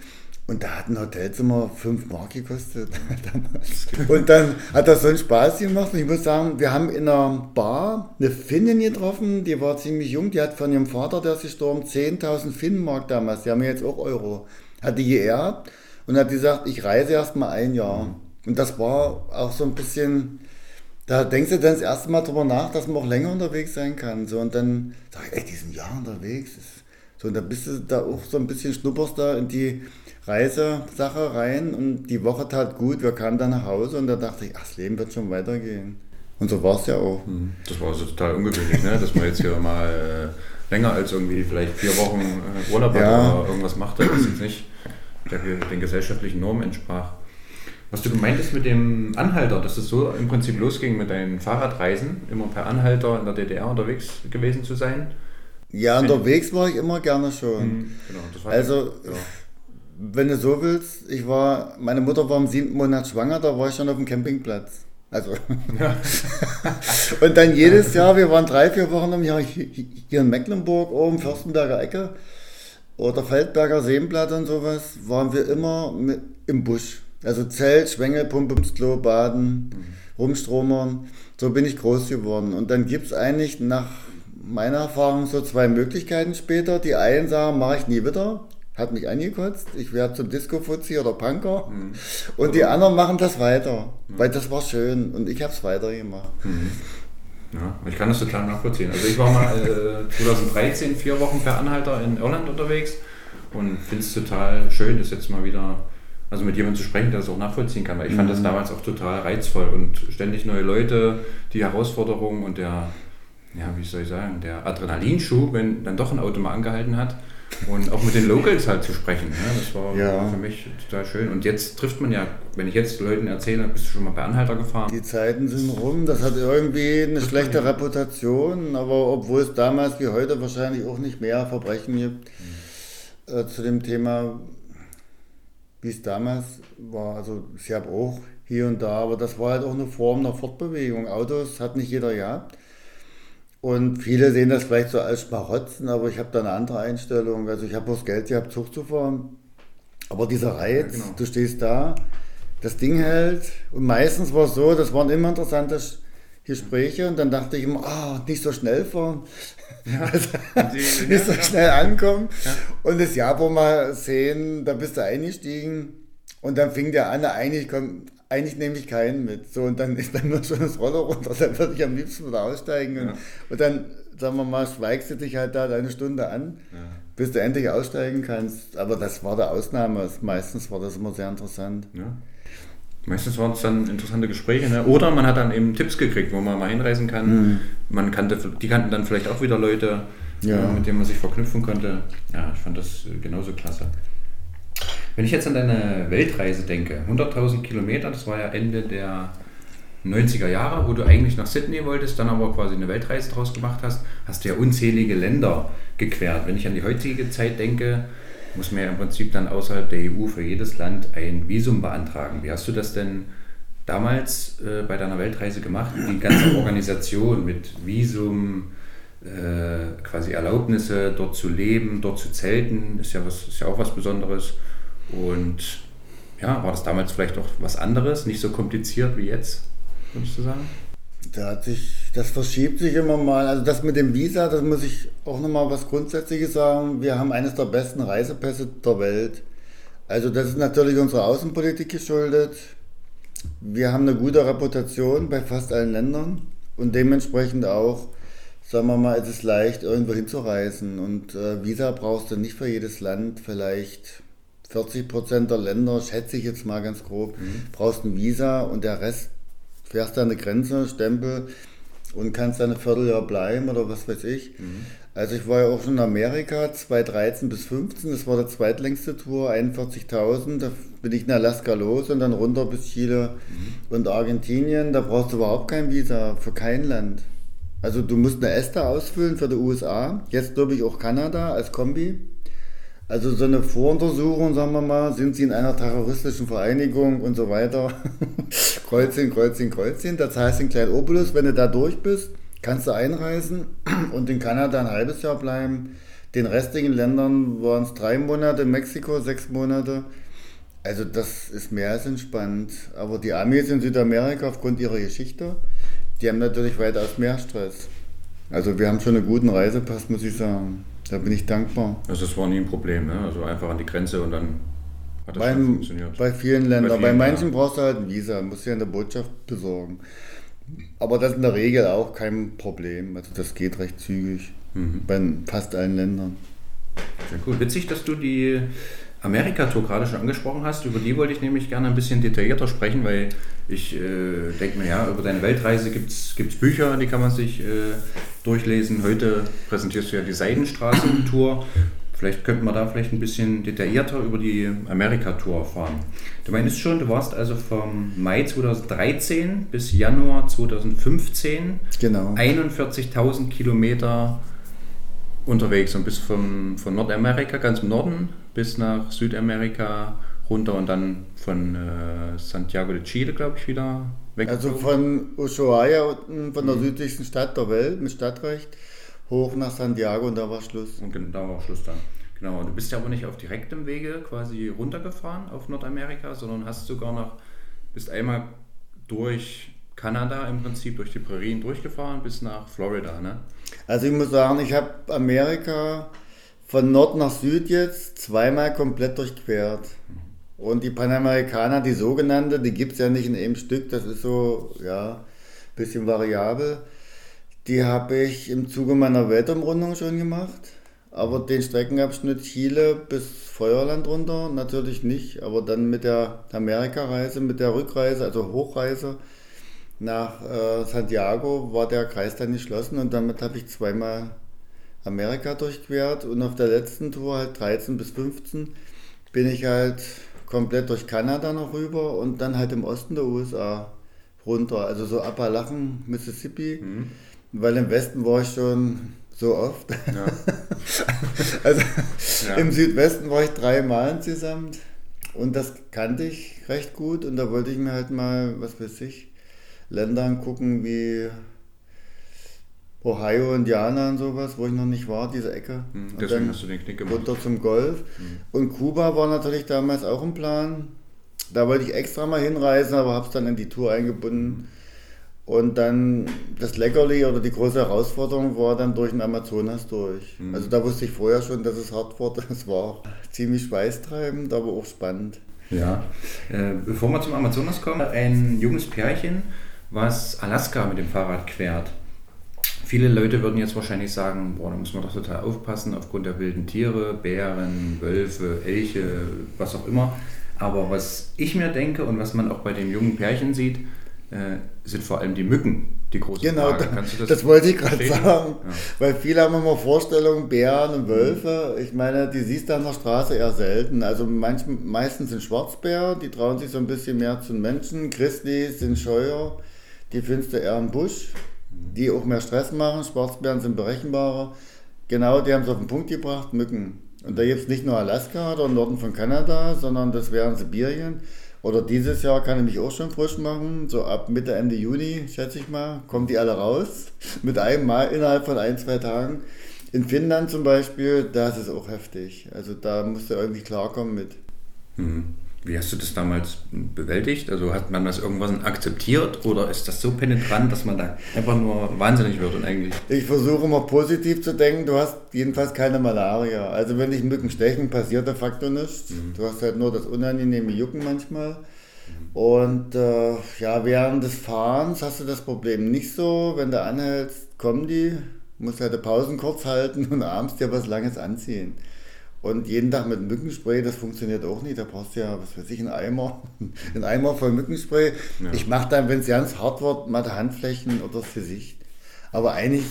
Und da hat ein Hotelzimmer 5 Mark gekostet <laughs> damals. Und dann hat das so einen Spaß gemacht. Und ich muss sagen, wir haben in einer Bar eine Finnin getroffen, die war ziemlich jung, die hat von ihrem Vater, der ist gestorben, 10.000 Finnmark damals, die haben ja jetzt auch Euro, hat die geerbt und hat gesagt, ich reise erst mal ein Jahr. Und das war auch so ein bisschen, da denkst du dann das erste Mal drüber nach, dass man auch länger unterwegs sein kann. So, und dann sag ich, ey, die sind Jahr unterwegs. So, und dann bist du da auch so ein bisschen schnupperst da in die Reisesache rein und die Woche tat gut. Wir kamen dann nach Hause und da dachte ich, ach, das Leben wird schon weitergehen. Und so war es ja auch. Das war also total ungewöhnlich, ne? dass man jetzt hier mal äh, länger als irgendwie vielleicht vier Wochen äh, Urlaub hat Ja. oder irgendwas machte, was jetzt nicht der, den gesellschaftlichen Normen entsprach. Was du meintest mit dem Anhalter, dass es so im Prinzip losging mit deinen Fahrradreisen, immer per Anhalter in der DDR unterwegs gewesen zu sein. Ja, unterwegs war ich immer gerne schon. Genau, das war Also, ja. wenn du so willst, ich war, meine Mutter war im siebten Monat schwanger, da war ich schon auf dem Campingplatz. Also. <laughs> und dann jedes Jahr, wir waren drei, vier Wochen im Jahr hier hier in Mecklenburg, oben Fürstenberger Ecke oder Feldberger Seenblatt und sowas, waren wir immer mit, im Busch. Also Zelt, Schwengel, Pumpe ins Klo, Baden, rumstromern. So bin ich groß geworden. Und dann gibt es eigentlich nach meiner Erfahrung so zwei Möglichkeiten später. Die einen sagen, mache ich nie wieder, hat mich angekotzt, ich werde zum Disco-Fuzzi oder Punker. Und die anderen machen das weiter, weil das war schön und ich habe es weitergemacht. Ja, ich kann das total nachvollziehen. Also ich war mal äh, 2013 vier Wochen per Anhalter in Irland unterwegs und finde es total schön, das jetzt mal wieder, also mit jemandem zu sprechen, der das auch nachvollziehen kann. Weil ich fand das damals auch total reizvoll und ständig neue Leute, die Herausforderungen und der, ja, wie soll ich sagen, der Adrenalinschub, wenn dann doch ein Auto mal angehalten hat. Und auch mit den Locals halt zu sprechen. Ja, das war Ja. für mich total schön. Und jetzt trifft man ja, wenn ich jetzt Leuten erzähle, bist du schon mal per Anhalter gefahren? Die Zeiten sind rum, das hat irgendwie eine schlechte Reputation, aber obwohl es damals wie heute wahrscheinlich auch nicht mehr Verbrechen gibt, äh, zu dem Thema, wie es damals war. Also es gab auch hier und da, aber das war halt auch eine Form der Fortbewegung. Autos hat nicht jeder gehabt. Und viele sehen das vielleicht so als Schmarotzen, aber ich habe da eine andere Einstellung. Also ich habe das Geld gehabt, Zug zu fahren. Aber dieser Reiz, Ja, genau. du stehst da, das Ding hält und meistens war es so, das waren immer interessante Gespräche und dann dachte ich immer, ah, nicht so schnell fahren, ja. <laughs> die, nicht so schnell ankommen. Ja. Und das Jahr, wo wir sehen, da bist du eingestiegen und dann fing der an, eigentlich kommt, eigentlich nehme ich keinen mit. So, und dann ist dann nur schon das Roller runter, dann würde ich am liebsten wieder aussteigen. Und, ja. und dann, sagen wir mal, schweigst du dich halt da eine Stunde an, ja. bis du endlich aussteigen kannst. Aber das war der Ausnahme. Meistens war das immer sehr interessant. Ja. Meistens waren es dann interessante Gespräche. Ne? Oder man hat dann eben Tipps gekriegt, wo man mal hinreisen kann. Mhm. Man kannte, die kannten dann vielleicht auch wieder Leute, ja. äh, mit denen man sich verknüpfen konnte. Ja, ich fand das äh, genauso klasse. Wenn ich jetzt an deine Weltreise denke, 100.000 Kilometer, das war ja Ende der 90er Jahre, wo du eigentlich nach Sydney wolltest, dann aber quasi eine Weltreise draus gemacht hast, hast du ja unzählige Länder gequert. Wenn ich an die heutige Zeit denke, muss man ja im Prinzip dann außerhalb der EU für jedes Land ein Visum beantragen. Wie hast du das denn damals äh, bei deiner Weltreise gemacht? Die ganze Organisation mit Visum, äh, quasi Erlaubnisse, dort zu leben, dort zu zelten, ist ja, was, ist ja auch was Besonderes. Und ja, war das damals vielleicht auch was anderes, nicht so kompliziert wie jetzt, würdest du sagen? Da hat sich, das verschiebt sich immer mal. Also das mit dem Visa, das muss ich auch nochmal was Grundsätzliches sagen. Wir haben eines der besten Reisepässe der Welt. Also das ist natürlich unserer Außenpolitik geschuldet. Wir haben eine gute Reputation bei fast allen Ländern und dementsprechend auch, sagen wir mal, ist es leicht, irgendwo hinzureisen. Und äh, Visa brauchst du nicht für jedes Land, vielleicht 40 Prozent der Länder, schätze ich jetzt mal ganz grob, mhm. brauchst ein Visa und der Rest fährst du an eine Grenze, Stempel und kannst dann ein Vierteljahr bleiben oder was weiß ich. Mhm. Also ich war ja auch schon in Amerika, 2013 bis 2015, das war der zweitlängste Tour, 41.000, da bin ich in Alaska los und dann runter bis Chile mhm. und Argentinien, da brauchst du überhaupt kein Visa für kein Land. Also du musst eine ESTA ausfüllen für die USA, jetzt glaube ich auch Kanada als Kombi. Also so eine Voruntersuchung, sagen wir mal, sind Sie in einer terroristischen Vereinigung und so weiter. <laughs> Kreuzchen, Kreuzchen, Kreuzchen. Da zahlst du einen kleinen Obolus. Wenn du da durch bist, kannst du einreisen <clears throat> und in Kanada ein halbes Jahr bleiben. Den restlichen Ländern waren es drei Monate, in Mexiko sechs Monate. Also das ist mehr als entspannt. Aber die Amis in Südamerika aufgrund ihrer Geschichte, die haben natürlich weitaus mehr Stress. Also wir haben schon einen guten Reisepass, muss ich sagen. Da bin ich dankbar. Also das war nie ein Problem, ne? Also einfach an die Grenze und dann hat das Beim, funktioniert. Bei vielen Ländern. Bei, vielen, bei manchen ja. brauchst du halt ein Visa, musst du ja in der Botschaft besorgen. Aber das ist in der Regel auch kein Problem. Also das geht recht zügig. Mhm. Bei fast allen Ländern. Sehr cool. Witzig, dass du die Amerika-Tour gerade schon angesprochen hast. Über die wollte ich nämlich gerne ein bisschen detaillierter sprechen, weil ich äh, denke mir, ja, über deine Weltreise gibt es Bücher, die kann man sich äh, durchlesen. Heute präsentierst du ja die Seidenstraßen-Tour. Vielleicht könnten wir da vielleicht ein bisschen detaillierter über die Amerika-Tour erfahren. Du meinst schon, du warst also vom Mai 2013 bis Januar 2015 genau. 41.000 Kilometer unterwegs und bis vom, von Nordamerika, ganz im Norden, bis nach Südamerika runter und dann von äh, Santiago de Chile, glaube ich, wieder weg. Also von Ushuaia, von der mhm. südlichsten Stadt der Welt mit Stadtrecht, hoch nach Santiago und da war Schluss. Und da war Schluss dann. Genau, du bist ja aber nicht auf direktem Wege quasi runtergefahren auf Nordamerika, sondern hast sogar noch, bist einmal durch Kanada im Prinzip, durch die Prärien durchgefahren bis nach Florida, ne? Also ich muss sagen, ich habe Amerika von Nord nach Süd jetzt zweimal komplett durchquert. Und die Panamerikaner, die sogenannte, die gibt es ja nicht in einem Stück, das ist so, ja, bisschen variabel. Die habe ich im Zuge meiner Weltumrundung schon gemacht. Aber den Streckenabschnitt Chile bis Feuerland runter natürlich nicht. Aber dann mit der Amerika-Reise, mit der Rückreise, also Hochreise nach äh, Santiago, war der Kreis dann geschlossen und damit habe ich zweimal Amerika durchquert und auf der letzten Tour, halt 13 bis 15, bin ich halt komplett durch Kanada noch rüber und dann halt im Osten der USA runter, also so Appalachen, Mississippi, mhm. weil im Westen war ich schon so oft. Ja. <laughs> also ja. im Südwesten war ich dreimal insgesamt und das kannte ich recht gut und da wollte ich mir halt mal, was weiß ich, Länder angucken wie Ohio, Indianer und sowas, wo ich noch nicht war, diese Ecke. Hm, deswegen hast du den Knick gemacht. Runter zum Golf. Hm. Und Kuba war natürlich damals auch im Plan. Da wollte ich extra mal hinreisen, aber habe es dann in die Tour eingebunden. Und dann das Leckerli oder die große Herausforderung war dann durch den Amazonas durch. Mhm. Also da wusste ich vorher schon, dass es hart wurde. Es <laughs> war ziemlich schweißtreibend, aber auch spannend. Ja, äh, bevor wir zum Amazonas kommen, ein junges Pärchen, was Alaska mit dem Fahrrad quert. Viele Leute würden jetzt wahrscheinlich sagen, boah, da muss man doch total aufpassen aufgrund der wilden Tiere, Bären, Wölfe, Elche, was auch immer. Aber was ich mir denke und was man auch bei dem jungen Pärchen sieht, äh, sind vor allem die Mücken die große genau, Frage. Genau, das, das, wollte ich gerade sagen. Ja. Weil viele haben immer Vorstellungen, Bären und Wölfe. Ich meine, die siehst du an der Straße eher selten. Also manch, meistens sind Schwarzbär, die trauen sich so ein bisschen mehr zu den Menschen. Grizzlies sind scheuer, die findest du eher im Busch, die auch mehr Stress machen. Schwarzbären sind berechenbarer. Genau, die haben es auf den Punkt gebracht, Mücken. Und da gibt es nicht nur Alaska oder Norden von Kanada, sondern das wären Sibirien. Oder dieses Jahr kann ich mich auch schon frisch machen. So ab Mitte, Ende Juni, schätze ich mal, kommen die alle raus. <laughs> Mit einem Mal innerhalb von ein, zwei Tagen. In Finnland zum Beispiel, das ist auch heftig. Also da musst du irgendwie klarkommen mit. Mhm. Wie hast du das damals bewältigt? Also hat man das irgendwann akzeptiert oder ist das so penetrant, dass man da einfach nur wahnsinnig wird und eigentlich? Ich versuche immer positiv zu denken. Du hast jedenfalls keine Malaria. Also wenn dich Mücken stechen, passiert de facto nichts. Mhm. Du hast halt nur das unangenehme Jucken manchmal. Und äh, ja, während des Fahrens hast du das Problem nicht so. Wenn du anhältst, kommen die, musst halt die Pausen kurz halten <laughs> und abends dir was Langes anziehen. Und jeden Tag mit Mückenspray, das funktioniert auch nicht. Da brauchst du ja, was weiß ich, einen Eimer, <laughs> einen Eimer voll Mückenspray. Ja. Ich mache dann, wenn es ganz hart wird, mal die Handflächen oder das Gesicht. Aber eigentlich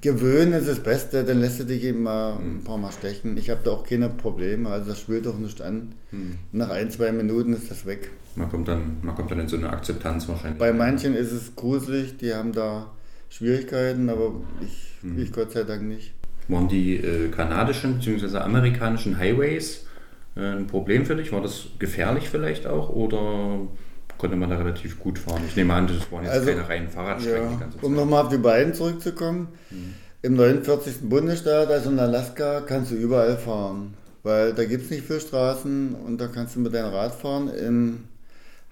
gewöhnen ist das Beste, dann lässt du dich eben mal mhm. ein paar Mal stechen. Ich habe da auch keine Probleme, also das schwillt doch nicht an. Mhm. Nach ein, zwei Minuten ist das weg. Man kommt, dann, man kommt dann in so eine Akzeptanz wahrscheinlich. Bei manchen ist es gruselig, die haben da Schwierigkeiten, aber ich, mhm. ich Gott sei Dank nicht waren die äh, kanadischen bzw. amerikanischen Highways äh, ein Problem für dich? War das gefährlich vielleicht auch oder konnte man da relativ gut fahren? Ich nehme an, das waren jetzt also, keine reinen Fahrradstrecken. Ja, um nochmal auf die beiden zurückzukommen. Mhm. Im 49. Bundesstaat, also in Alaska, kannst du überall fahren. Weil da gibt es nicht viele Straßen und da kannst du mit deinem Rad fahren. Im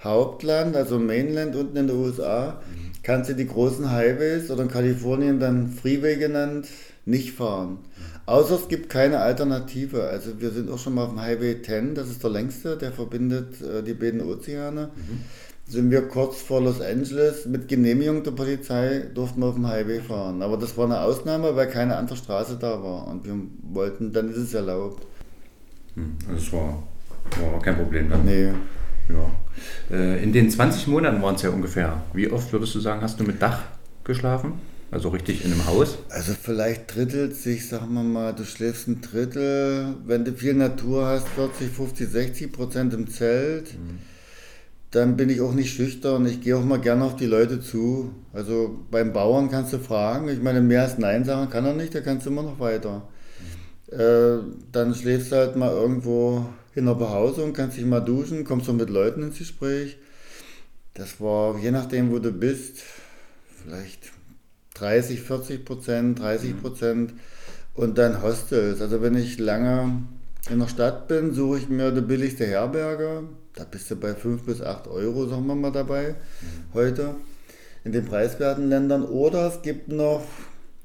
Hauptland, also Mainland unten in den USA, mhm. kannst du die großen Highways oder in Kalifornien dann Freeway genannt, nicht fahren. Außer es gibt keine Alternative. Also wir sind auch schon mal auf dem Highway 10, das ist der längste, der verbindet äh, die beiden Ozeane. Mhm. Sind wir kurz vor Los Angeles mit Genehmigung der Polizei durften wir auf dem Highway fahren. Aber das war eine Ausnahme, weil keine andere Straße da war. Und wir wollten, dann ist es erlaubt. Hm, also es war, war kein Problem dann. Nee. Ja. Äh, in den 20 Monaten waren es ja ungefähr. Wie oft würdest du sagen, hast du mit Dach geschlafen? Also richtig in einem Haus? Also vielleicht drittelt sich, sagen wir mal, du schläfst ein Drittel, wenn du viel Natur hast, 40, 50, 60 Prozent im Zelt. Mhm. Dann bin ich auch nicht schüchtern. Ich gehe auch mal gerne auf die Leute zu. Also beim Bauern kannst du fragen. Ich meine, mehr als Nein sagen kann er nicht, da kannst du immer noch weiter. Mhm. Äh, dann schläfst du halt mal irgendwo in der Behausung, kannst dich mal duschen, kommst du mit Leuten ins Gespräch. Das war, je nachdem, wo du bist, vielleicht 30, 40 Prozent, 30 Prozent und dann Hostels. Also wenn ich lange in der Stadt bin, suche ich mir die billigste Herberge. Da bist du bei 5 bis 8 Euro, sagen wir mal, dabei mhm. heute in den preiswerten Ländern. Oder es gibt noch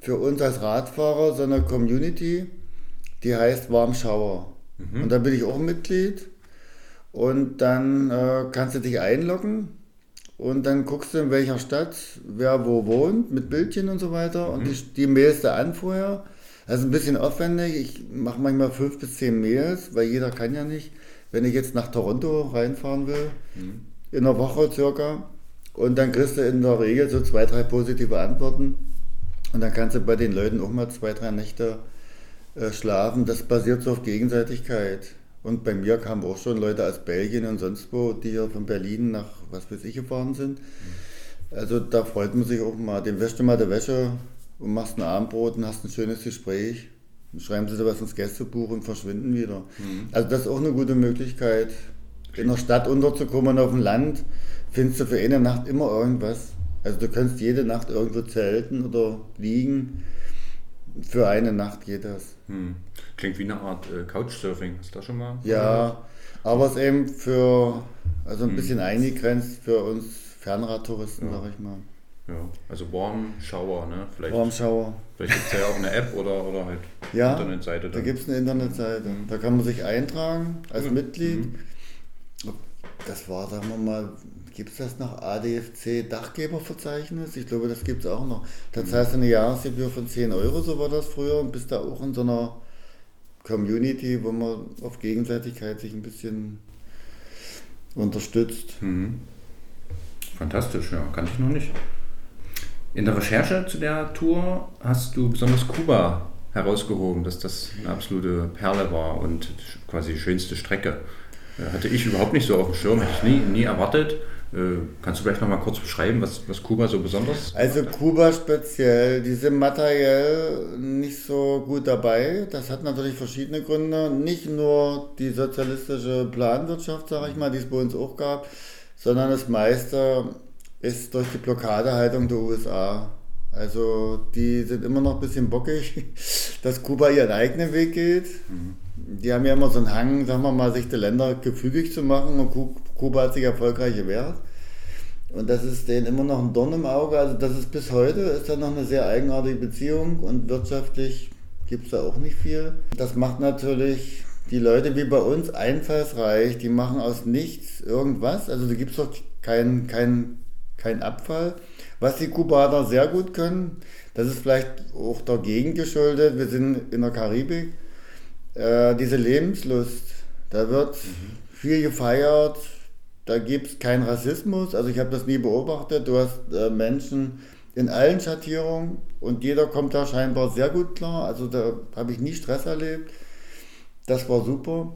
für uns als Radfahrer so eine Community, die heißt Warmschauer. Mhm. Und da bin ich auch Mitglied. Und dann äh, kannst du dich einloggen und dann guckst du, in welcher Stadt wer wo wohnt, mit Bildchen und so weiter. Und die, die mailst du an vorher. Das ist ein bisschen aufwendig. Ich mache manchmal fünf bis zehn Mails, weil jeder kann ja nicht. Wenn ich jetzt nach Toronto reinfahren will, mhm. in einer Woche circa, und dann kriegst du in der Regel so zwei, drei positive Antworten. Und dann kannst du bei den Leuten auch mal zwei, drei Nächte äh, schlafen. Das basiert so auf Gegenseitigkeit. Und bei mir kamen auch schon Leute aus Belgien und sonst wo, die ja von Berlin nach was weiß ich gefahren sind. Also da freut man sich auch mal. Dem wäschst du mal die Wäsche und machst ein Abendbrot und hast ein schönes Gespräch. Dann schreiben sie dir was ins Gästebuch und verschwinden wieder. Mhm. Also das ist auch eine gute Möglichkeit. In der Stadt unterzukommen, auf dem Land findest du für eine Nacht immer irgendwas. Also du kannst jede Nacht irgendwo zelten oder liegen. Für eine Nacht geht das. Hm. Klingt wie eine Art äh, Couchsurfing. Hast du das schon mal? Ja, aber es ist eben für, also ein hm. bisschen eingegrenzt für uns Fernradtouristen, ja. sag ich mal. Ja, also Warm Shower, ne? Vielleicht, Warm Shower. Vielleicht gibt es ja auch eine App oder, oder halt ja, Internetseite. Dann. Da gibt es eine Internetseite. Mhm. Da kann man sich eintragen als mhm. Mitglied. Mhm. Das war, sagen wir mal, gibt es das noch? ADFC Dachgeberverzeichnis? Ich glaube, das gibt es auch noch. Das mhm. heißt eine Jahresgebühr von 10 Euro, so war das früher, und bist da auch in so einer Community, wo man auf Gegenseitigkeit sich ein bisschen unterstützt. Mhm. Fantastisch, ja, kann ich noch nicht. In der Recherche zu der Tour hast du besonders Kuba herausgehoben, dass das eine absolute Perle war und quasi die schönste Strecke. Äh, hatte ich überhaupt nicht so auf dem Schirm, hätte ich nie, nie erwartet. Äh, kannst du vielleicht noch mal kurz beschreiben, was, was Kuba so besonders Also Kuba speziell, die sind materiell nicht so gut dabei. Das hat natürlich verschiedene Gründe. Nicht nur die sozialistische Planwirtschaft, sage ich mal, die es bei uns auch gab, sondern das meiste ist durch die Blockadehaltung der USA. Also die sind immer noch ein bisschen bockig, <laughs> dass Kuba ihren eigenen Weg geht. Mhm. Die haben ja immer so einen Hang, sagen wir mal, sich die Länder gefügig zu machen und Kuba hat sich erfolgreich gewehrt. Und das ist denen immer noch ein Dorn im Auge. Also das ist bis heute, ist da noch eine sehr eigenartige Beziehung und wirtschaftlich gibt es da auch nicht viel. Das macht natürlich die Leute wie bei uns einfallsreich, die machen aus nichts irgendwas. Also da gibt es doch keinen kein, kein Abfall. Was die Kubaner sehr gut können, das ist vielleicht auch dagegen geschuldet. Wir sind in der Karibik. Äh, diese Lebenslust, da wird mhm. viel gefeiert, da gibt es keinen Rassismus. Also ich habe das nie beobachtet. Du hast äh, Menschen in allen Schattierungen und jeder kommt da scheinbar sehr gut klar. Also da habe ich nie Stress erlebt. Das war super.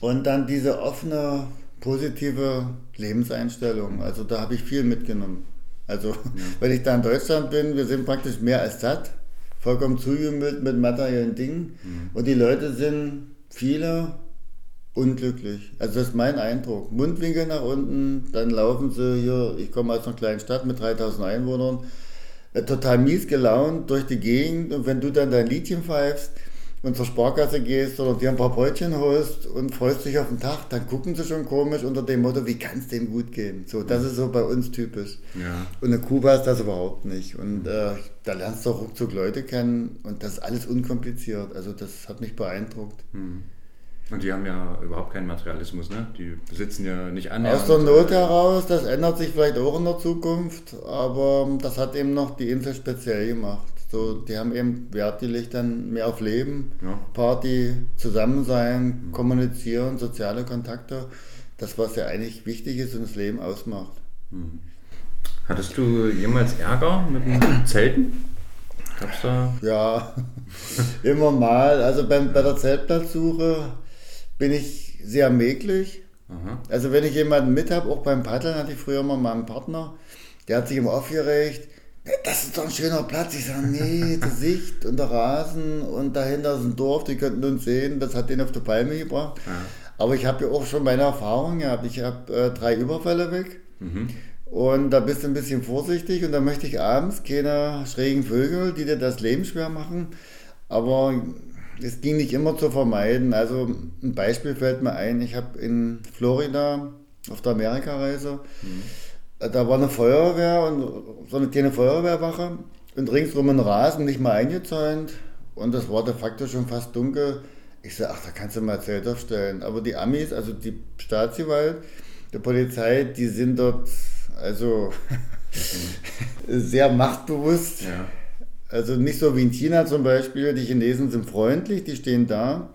Und dann diese offene, positive Lebenseinstellung. Also da habe ich viel mitgenommen. Also, <laughs> ja. wenn ich da in Deutschland bin, wir sind praktisch mehr als satt, vollkommen zugemüllt mit materiellen Dingen. Mhm. Und die Leute sind viele unglücklich. Also das ist mein Eindruck. Mundwinkel nach unten, dann laufen sie hier, ich komme aus einer kleinen Stadt mit 3000 Einwohnern, äh, total mies gelaunt durch die Gegend und wenn du dann dein Liedchen pfeifst, und zur Sparkasse gehst oder dir ein paar Brötchen holst und freust dich auf den Tag, dann gucken sie schon komisch unter dem Motto, wie kann es dem gut gehen? So, das ist so bei uns typisch. Ja. Und in Kuba ist das überhaupt nicht. Und äh, da lernst du auch ruckzuck Leute kennen und das ist alles unkompliziert. Also das hat mich beeindruckt. Mhm. Und die haben ja überhaupt keinen Materialismus, ne? Die besitzen ja nicht an. Aus der Not heraus, das ändert sich vielleicht auch in der Zukunft, aber das hat eben noch die Insel speziell gemacht. So, die haben eben Wert gelegt dann mehr auf Leben, ja. Party, Zusammensein, mhm. Kommunizieren, soziale Kontakte. Das, was ja eigentlich wichtig ist und das Leben ausmacht. Mhm. Hattest du jemals Ärger mit den Zelten? Gab's da? Ja, <laughs> immer mal. Also beim, bei der Zeltplatzsuche bin ich sehr mäglich. Aha. Also wenn ich jemanden mit habe, auch beim Paddeln hatte ich früher mal meinen Partner, der hat sich immer aufgeregt das ist doch ein schöner Platz. Ich sage, nee, <laughs> die Sicht und der Rasen und dahinter ist ein Dorf, die könnten uns sehen. Das hat den auf die Palme gebracht. Ja. Aber ich habe ja auch schon meine Erfahrung gehabt. Ich habe äh, drei Überfälle weg. Mhm. Und da bist du ein bisschen vorsichtig und da möchte ich abends keine schrägen Vögel, die dir das Leben schwer machen. Aber es ging nicht immer zu vermeiden. Also ein Beispiel fällt mir ein. Ich habe in Florida auf der Amerikareise mhm da war eine Feuerwehr und so eine kleine Feuerwehrwache und ringsrum ein Rasen nicht mal eingezäunt und das war de facto schon fast dunkel. Ich sage, ach, da kannst du mal Zelt aufstellen. Aber die Amis, also die Staatsgewalt, die Polizei, die sind dort also <laughs> sehr machtbewusst. Ja. Also nicht so wie in China zum Beispiel, die Chinesen sind freundlich, die stehen da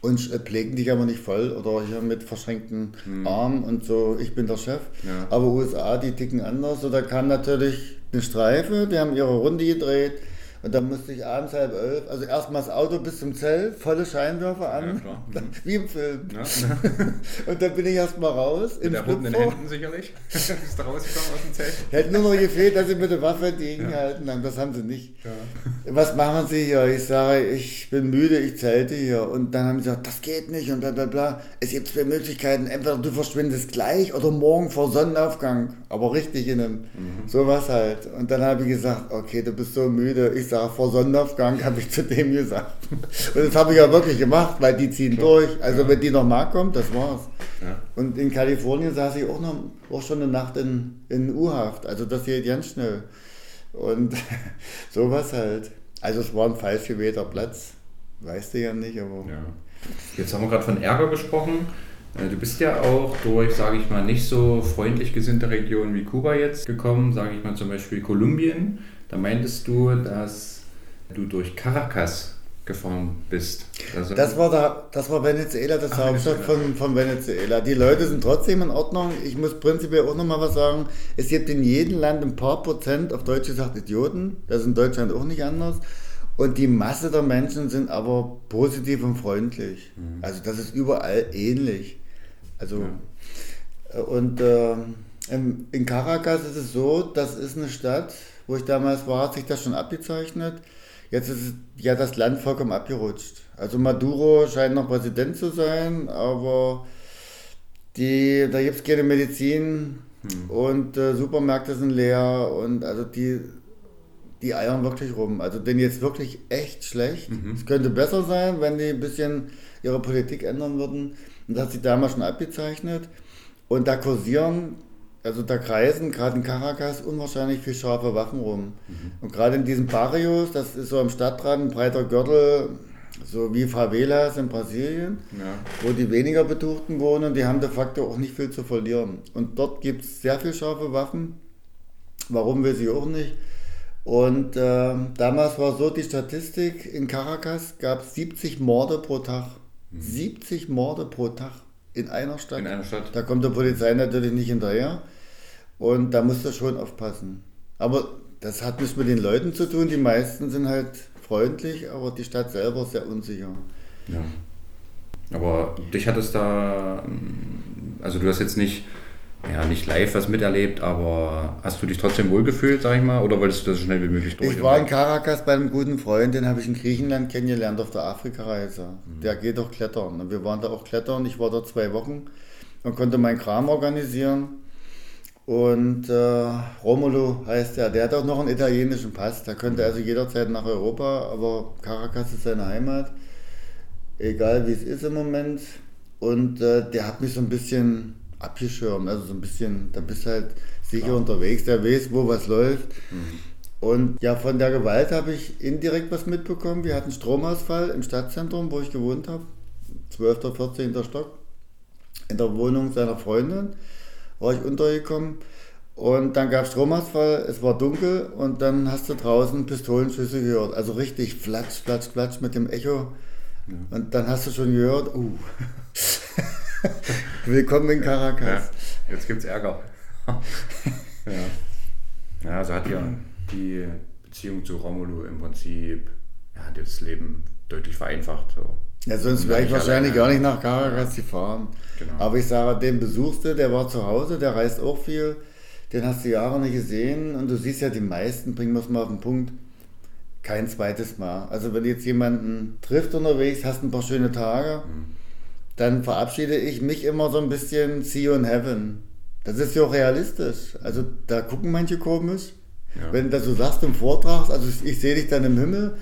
und pflegen dich aber nicht voll oder hier mit verschränkten hm. Armen und so, ich bin der Chef. Ja. Aber USA, die ticken anders. So, da kam natürlich eine Streife, die haben ihre Runde gedreht und dann musste ich abends halb elf, also erstmal das Auto bis zum Zelt, volle Scheinwerfer an, ja, mhm. wie im Film. Ja. <laughs> und dann bin ich erstmal raus. Mit erhobenen Händen sicherlich. <laughs> Bist du rausgekommen aus dem Zelt? Hätte nur noch gefehlt, dass sie mit der Waffe entgegengehalten haben. Das haben sie nicht. Was machen sie hier? Ich sage, ich bin müde, ich zelte hier. Und dann haben sie gesagt, das geht nicht und bla bla bla. Es gibt zwei Möglichkeiten. Entweder du verschwindest gleich oder morgen vor Sonnenaufgang. Aber richtig in einem. Mhm. Sowas halt. Und dann habe ich gesagt, okay, du bist so müde. Ich sage, vor Sonnenaufgang habe ich zu dem gesagt. Und das habe ich ja wirklich gemacht, weil die ziehen durch. Also wenn die nochmal kommt, das war's. Ja. Und in Kalifornien saß ich auch, noch, auch schon eine Nacht in, in U-Haft. Also das geht ganz schnell. Und <laughs> sowas halt. Also es war ein falsch gewählter Platz. Weißt du ja nicht, aber. Ja. Jetzt haben wir gerade von Ärger gesprochen. Äh, du bist ja auch durch, sage ich mal, nicht so freundlich gesinnte Regionen wie Kuba jetzt gekommen, sage ich mal zum Beispiel Kolumbien. Da meintest du, dass du durch Caracas gefahren bist. Also das, war da, das war Venezuela, das Ach, Hauptstadt von, von Venezuela. Die Leute sind trotzdem in Ordnung. Ich muss prinzipiell auch nochmal was sagen. Es gibt in jedem Land ein paar Prozent, auf Deutsch gesagt, Idioten. Das ist in Deutschland auch nicht anders. Und die Masse der Menschen sind aber positiv und freundlich. Mhm. Also das ist überall ähnlich. Also ja. und äh, in Caracas ist es so, das ist eine Stadt, wo ich damals war, hat sich das schon abgezeichnet. Jetzt ist ja das Land vollkommen abgerutscht. Also Maduro scheint noch Präsident zu sein, aber die, da gibt es keine Medizin hm. und äh, Supermärkte sind leer und also die, die eiern wirklich rum. Also denen jetzt wirklich echt schlecht. Mhm. Es könnte besser sein, wenn die ein bisschen ihre Politik ändern würden. Und das hat sich damals schon abgezeichnet. Und da kursieren also da kreisen gerade in Caracas unwahrscheinlich viel scharfe Waffen rum. Mhm. Und gerade in diesen Barrios, das ist so am Stadtrand, ein breiter Gürtel, so wie Favelas in Brasilien, ja. wo die weniger Betuchten wohnen, die haben de facto auch nicht viel zu verlieren. Und dort gibt es sehr viel scharfe Waffen. Warum weiß ich auch nicht. Und äh, damals war so die Statistik, in Caracas gab es 70 Morde pro Tag. Mhm. 70 Morde pro Tag in einer Stadt. In einer Stadt. Da kommt der Polizei natürlich nicht hinterher. Und da musst du schon aufpassen. Aber das hat nichts mit den Leuten zu tun. Die meisten sind halt freundlich, aber die Stadt selber ist sehr unsicher. Ja. Aber dich hat es da, also du hast jetzt nicht, ja, nicht live was miterlebt, aber hast du dich trotzdem wohlgefühlt, sag ich mal, oder wolltest du das so schnell wie möglich durch? Ich war in Caracas bei einem guten Freund, den habe ich in Griechenland kennengelernt auf der Afrikareise. Mhm. Der geht auch klettern. Und wir waren da auch klettern. Ich war da zwei Wochen und konnte meinen Kram organisieren. Und äh, Romulo heißt er, der hat auch noch einen italienischen Pass. Da könnte also jederzeit nach Europa, aber Caracas ist seine Heimat. Egal wie es ist im Moment. Und äh, der hat mich so ein bisschen abgeschirmt. Also so ein bisschen, da bist du halt sicher ja. unterwegs, der weiß, wo was läuft. Mhm. Und ja, von der Gewalt habe ich indirekt was mitbekommen. Wir hatten Stromausfall im Stadtzentrum, wo ich gewohnt habe. 12. oder 14. Stock. In der Wohnung seiner Freundin war ich untergekommen. Und dann gab es Stromausfall, es war dunkel und dann hast du draußen Pistolenschüsse gehört. Also richtig flatsch, flatsch, flatsch mit dem Echo. Ja. Und dann hast du schon gehört, uh, <laughs> <laughs> willkommen in Caracas. Ja, jetzt es Ärger. <laughs> ja. ja, also hat ja die Beziehung zu Romulo im Prinzip ja, das Leben deutlich vereinfacht. So. Ja, sonst wäre ich wahrscheinlich gar nicht nach Caracas gefahren. Genau. Aber ich sage, den besuchst du, der war zu Hause, der reist auch viel, den hast du Jahre nicht gesehen und du siehst ja, die meisten, bringen wir es mal auf den Punkt, kein zweites Mal. Also wenn du jetzt jemanden trifft unterwegs, hast ein paar schöne Tage, mhm. Dann verabschiede ich mich immer so ein bisschen See you in heaven. Das ist ja auch realistisch. Also da gucken manche komisch. Ja. Wenn du das so sagst im Vortrag, also ich, ich sehe dich dann im Himmel,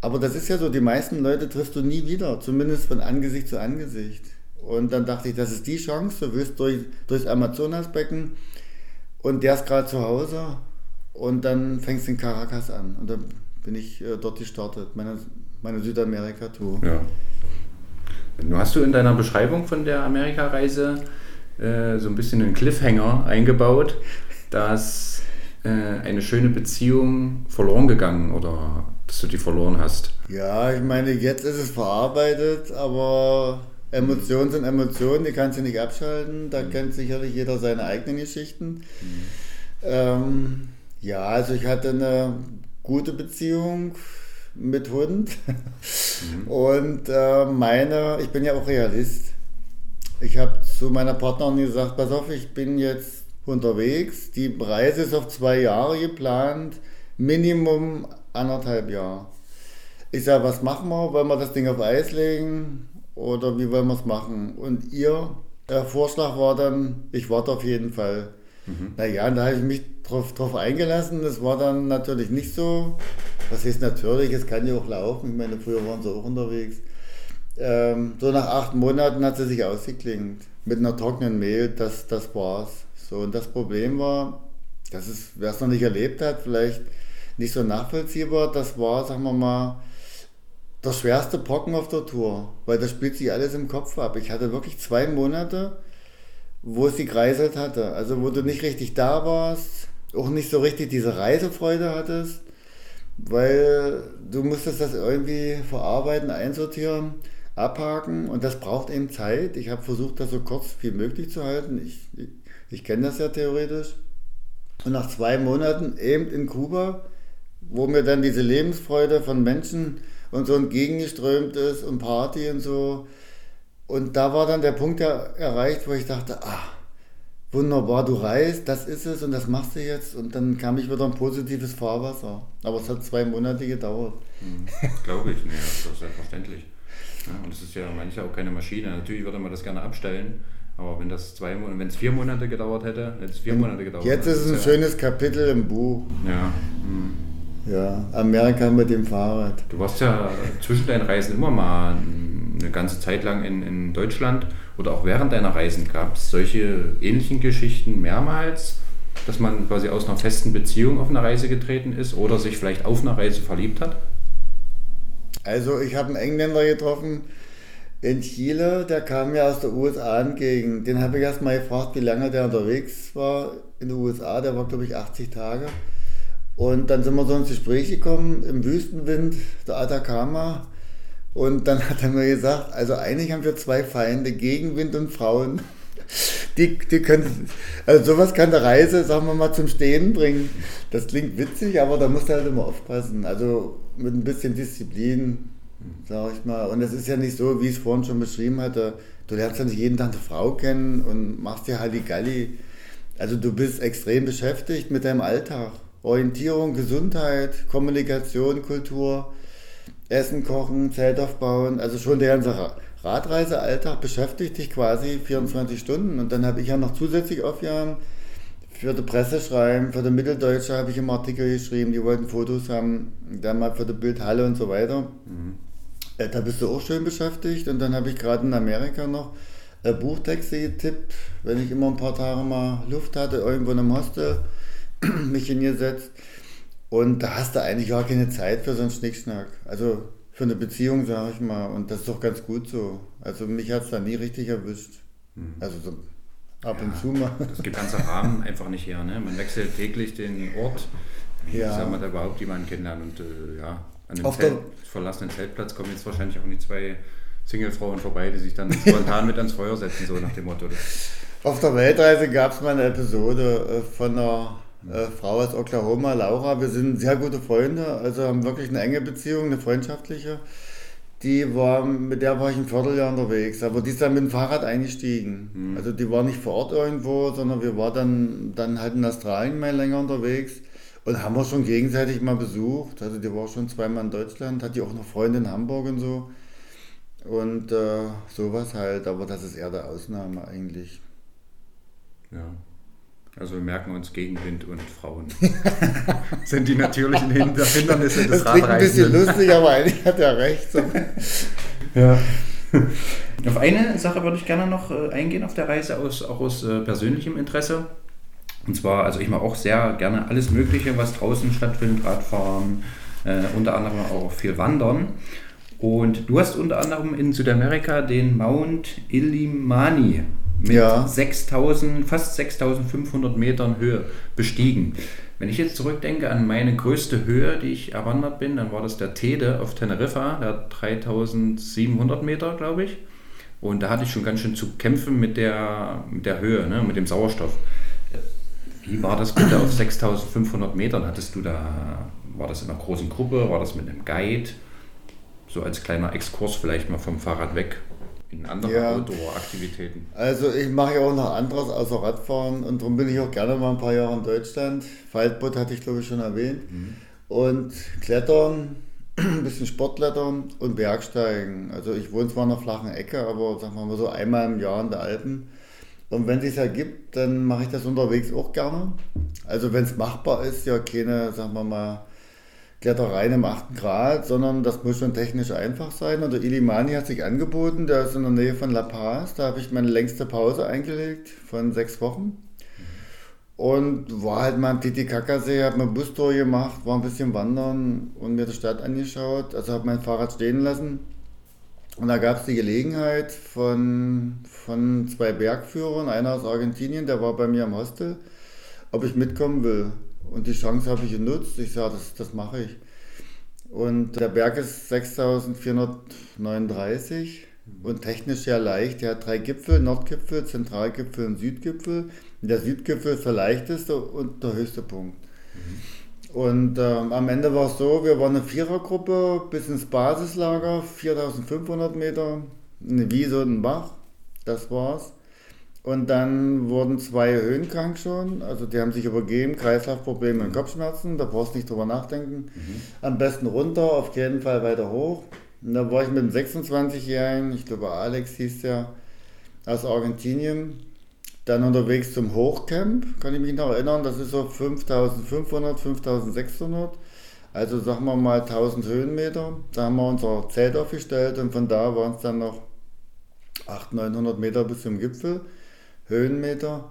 aber das ist ja so, die meisten Leute triffst du nie wieder, zumindest von Angesicht zu Angesicht. Und dann dachte ich, das ist die Chance, du willst durch, durchs Amazonasbecken und der ist gerade zu Hause und dann fängst du in Caracas an. Und dann bin ich äh, dort gestartet, meine, meine Südamerika-Tour. Ja. Du hast du in deiner Beschreibung von der Amerikareise äh, so ein bisschen einen Cliffhanger eingebaut, dass äh, eine schöne Beziehung verloren gegangen oder dass du die verloren hast. Ja, ich meine, jetzt ist es verarbeitet, aber Emotionen sind Emotionen, die kannst du nicht abschalten. Da mhm. kennt sicherlich jeder seine eigenen Geschichten. Mhm. Ähm, ja, also ich hatte eine gute Beziehung mit Hund mhm. und äh, meine, ich bin ja auch Realist. Ich habe zu meiner Partnerin gesagt, pass auf, ich bin jetzt unterwegs. Die Reise ist auf zwei Jahre geplant, Minimum anderthalb Jahre. Ich sage, was machen wir? Wollen wir das Ding auf Eis legen oder wie wollen wir es machen? Und ihr Vorschlag war dann, ich warte auf jeden Fall. Mhm. Naja, da habe ich mich drauf, drauf eingelassen. Das war dann natürlich nicht so. Was heißt natürlich, es kann ja auch laufen. Ich meine, früher waren sie auch unterwegs. ähm, so nach acht Monaten hat sie sich ausgeklingt. Mit einer trockenen Mehl, das, das war's. So, und das Problem war, das ist, wer es noch nicht erlebt hat, vielleicht nicht so nachvollziehbar, das war, sagen wir mal, der schwerste Brocken auf der Tour, weil das spielt sich alles im Kopf ab. Ich hatte wirklich zwei Monate, wo es die kreiselt hatte. Also wo du nicht richtig da warst, auch nicht so richtig diese Reisefreude hattest, weil du musstest das irgendwie verarbeiten, einsortieren, abhaken und das braucht eben Zeit. Ich habe versucht, das so kurz wie möglich zu halten. Ich, ich, ich kenne das ja theoretisch. Und nach zwei Monaten eben in Kuba, wo mir dann diese Lebensfreude von Menschen und so entgegengeströmt ist und Party und so. Und da war dann der Punkt erreicht, wo ich dachte, ah, wunderbar, du reist, das ist es und das machst du jetzt. Und dann kam ich wieder ein positives Fahrwasser. Aber es hat zwei Monate gedauert. Mhm, Glaube ich, nee, das ist selbstverständlich. Ja, und es ist ja manchmal auch keine Maschine. Natürlich würde man das gerne abstellen. Aber wenn das zwei Monate, wenn es vier Monate gedauert hätte, hätte es vier Monate gedauert. Jetzt ist es ein ja schönes Kapitel im Buch. Ja. Mhm. Ja, Amerika mit dem Fahrrad. Du warst ja zwischen deinen Reisen immer mal eine ganze Zeit lang in, in Deutschland oder auch während deiner Reisen. Gab es solche ähnlichen Geschichten mehrmals, dass man quasi aus einer festen Beziehung auf eine Reise getreten ist oder sich vielleicht auf einer Reise verliebt hat? Also ich habe einen Engländer getroffen in Chile, der kam mir aus der USA entgegen. Den habe ich erst mal gefragt, wie lange der unterwegs war in den USA. Der war, glaube ich, 80 Tage. Und dann sind wir so ins Gespräch gekommen im Wüstenwind der Atacama. Und dann hat er mir gesagt, also eigentlich haben wir zwei Feinde, Gegenwind und Frauen. Die, die können, also sowas kann der Reise, sagen wir mal, zum Stehen bringen. Das klingt witzig, aber da musst du halt immer aufpassen. Also mit ein bisschen Disziplin, sag ich mal. Und es ist ja nicht so, wie ich es vorhin schon beschrieben hatte. Du lernst ja nicht jeden Tag eine Frau kennen und machst dir Halligalli. Also du bist extrem beschäftigt mit deinem Alltag. Orientierung, Gesundheit, Kommunikation, Kultur, Essen, Kochen, Zelt aufbauen. Also schon der ganze Radreisealltag beschäftigt dich quasi 24 Stunden. Und dann habe ich ja noch zusätzlich aufgehauen, für die Presse schreiben, für die Mitteldeutsche habe ich immer Artikel geschrieben, die wollten Fotos haben, dann mal für die Bildhalle und so weiter. Mhm. Äh, da bist du auch schön beschäftigt. Und dann habe ich gerade in Amerika noch äh, Buchtexte getippt, wenn ich immer ein paar Tage mal Luft hatte, irgendwo in einem Hostel <clears throat> mich hingesetzt. Und da hast du eigentlich gar keine Zeit für so einen Schnickschnack. Also für eine Beziehung, sage ich mal. Und das ist doch ganz gut so. Also mich hat es da nie richtig erwischt. Mhm. Also so ab ja, und zu mal. Das gibt ganze Rahmen einfach nicht her. Ne? Man wechselt täglich den Ort. Wie ja. soll man da überhaupt jemanden kennenlernen? Und äh, ja, an dem Zelt, verlassenen Zeltplatz kommen jetzt wahrscheinlich auch nicht zwei Singlefrauen vorbei, die sich dann <laughs> spontan mit ans Feuer setzen, so nach dem Motto. Auf der Weltreise gab es mal eine Episode äh, von einer äh, Frau aus Oklahoma, Laura. Wir sind sehr gute Freunde, also haben wirklich eine enge Beziehung, eine freundschaftliche. Die war, mit der war ich ein Vierteljahr unterwegs, aber die ist dann mit dem Fahrrad eingestiegen. Mhm. Also die war nicht vor Ort irgendwo, sondern wir waren dann, dann halt in Australien mal länger unterwegs und haben wir schon gegenseitig mal besucht. Also die war schon zweimal in Deutschland, hat die auch noch Freunde in Hamburg und so. Und äh, sowas halt, aber das ist eher der Ausnahme eigentlich. Ja. Also wir merken uns Gegenwind und Frauen. <laughs> sind die natürlichen Hindernisse des Das klingt ein bisschen lustig, aber eigentlich hat er recht. ja. <laughs> Auf eine Sache würde ich gerne noch äh, eingehen auf der Reise, aus, auch aus äh, persönlichem Interesse. Und zwar, also ich mache auch sehr gerne alles Mögliche, was draußen stattfindet, Radfahren, äh, unter anderem auch viel Wandern. Und du hast unter anderem in Südamerika den Mount Illimani mit ja. 6000, fast 6500 Metern Höhe bestiegen. Wenn ich jetzt zurückdenke an meine größte Höhe, die ich erwandert bin, dann war das der Tede auf Teneriffa, der 3700 Meter, glaube ich. Und da hatte ich schon ganz schön zu kämpfen mit der, mit der Höhe, ne, mit dem Sauerstoff. Wie war das bitte auf 6500 Metern? Hattest du da, war das in einer großen Gruppe, war das mit einem Guide? So als kleiner Exkurs vielleicht mal vom Fahrrad weg in anderen ja. Outdoor-Aktivitäten? Also ich mache ja auch noch anderes außer Radfahren und darum bin ich auch gerne mal ein paar Jahre in Deutschland. Faltboot hatte ich glaube ich schon erwähnt. Mhm. Und Klettern, <clears throat> ein bisschen Sportklettern und Bergsteigen. Also ich wohne zwar in einer flachen Ecke, aber sagen wir mal so einmal im Jahr in der Alpen. Und wenn es sich ergibt, dann mache ich das unterwegs auch gerne. Also wenn es machbar ist, ja keine, sagen wir mal, Klettereien im 8. Grad, sondern das muss schon technisch einfach sein. Und der Ilimani hat sich angeboten, der ist in der Nähe von La Paz. Da habe ich meine längste Pause eingelegt von sechs Wochen. Und war halt mal am Titicacasee, habe eine Bustour gemacht, war ein bisschen wandern und mir die Stadt angeschaut. Also habe mein Fahrrad stehen lassen. Und da gab es die Gelegenheit von, von zwei Bergführern, einer aus Argentinien, der war bei mir im Hostel, ob ich mitkommen will. Und die Chance habe ich genutzt. Ich sage, das, das mache ich. Und der Berg ist 6439 und technisch sehr leicht. Er hat drei Gipfel, Nordgipfel, Zentralgipfel und Südgipfel. Und der Südgipfel ist der leichteste und der höchste Punkt. Und ähm, am Ende war es so, wir waren eine Vierergruppe bis ins Basislager, 4500 Meter, eine Wiese und ein Bach, das war's. Und dann wurden zwei höhenkrank schon, also die haben sich übergeben, Kreislaufprobleme und Kopfschmerzen, da brauchst du nicht drüber nachdenken. Mhm. Am besten runter, auf jeden Fall weiter hoch. Und da war ich mit einem 26-Jährigen, ich glaube Alex hieß der, aus Argentinien, dann unterwegs zum Hochcamp, kann ich mich noch erinnern, das ist so 5500, 5600, also sagen wir mal 1000 Höhenmeter. Da haben wir unser Zelt aufgestellt und von da waren es dann noch 800, 900 Meter bis zum Gipfel. Höhenmeter.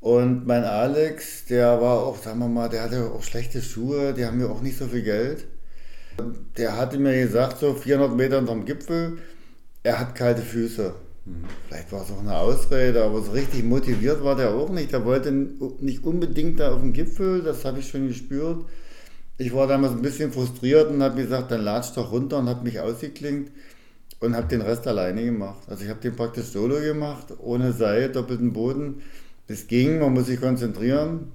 Und mein Alex, der war auch, sagen wir mal, der hatte auch schlechte Schuhe, die haben ja auch nicht so viel Geld. Der hatte mir gesagt, so 400 Meter unterm Gipfel, er hat kalte Füße. Mhm. Vielleicht war es auch eine Ausrede, aber so richtig motiviert war der auch nicht. Der wollte nicht unbedingt da auf dem Gipfel, das habe ich schon gespürt. Ich war damals ein bisschen frustriert und habe gesagt, dann latsch doch runter und habe mich ausgeklinkt und habe den Rest alleine gemacht. Also ich habe den praktisch solo gemacht, ohne Seil, doppelten Boden. Es ging, man muss sich konzentrieren,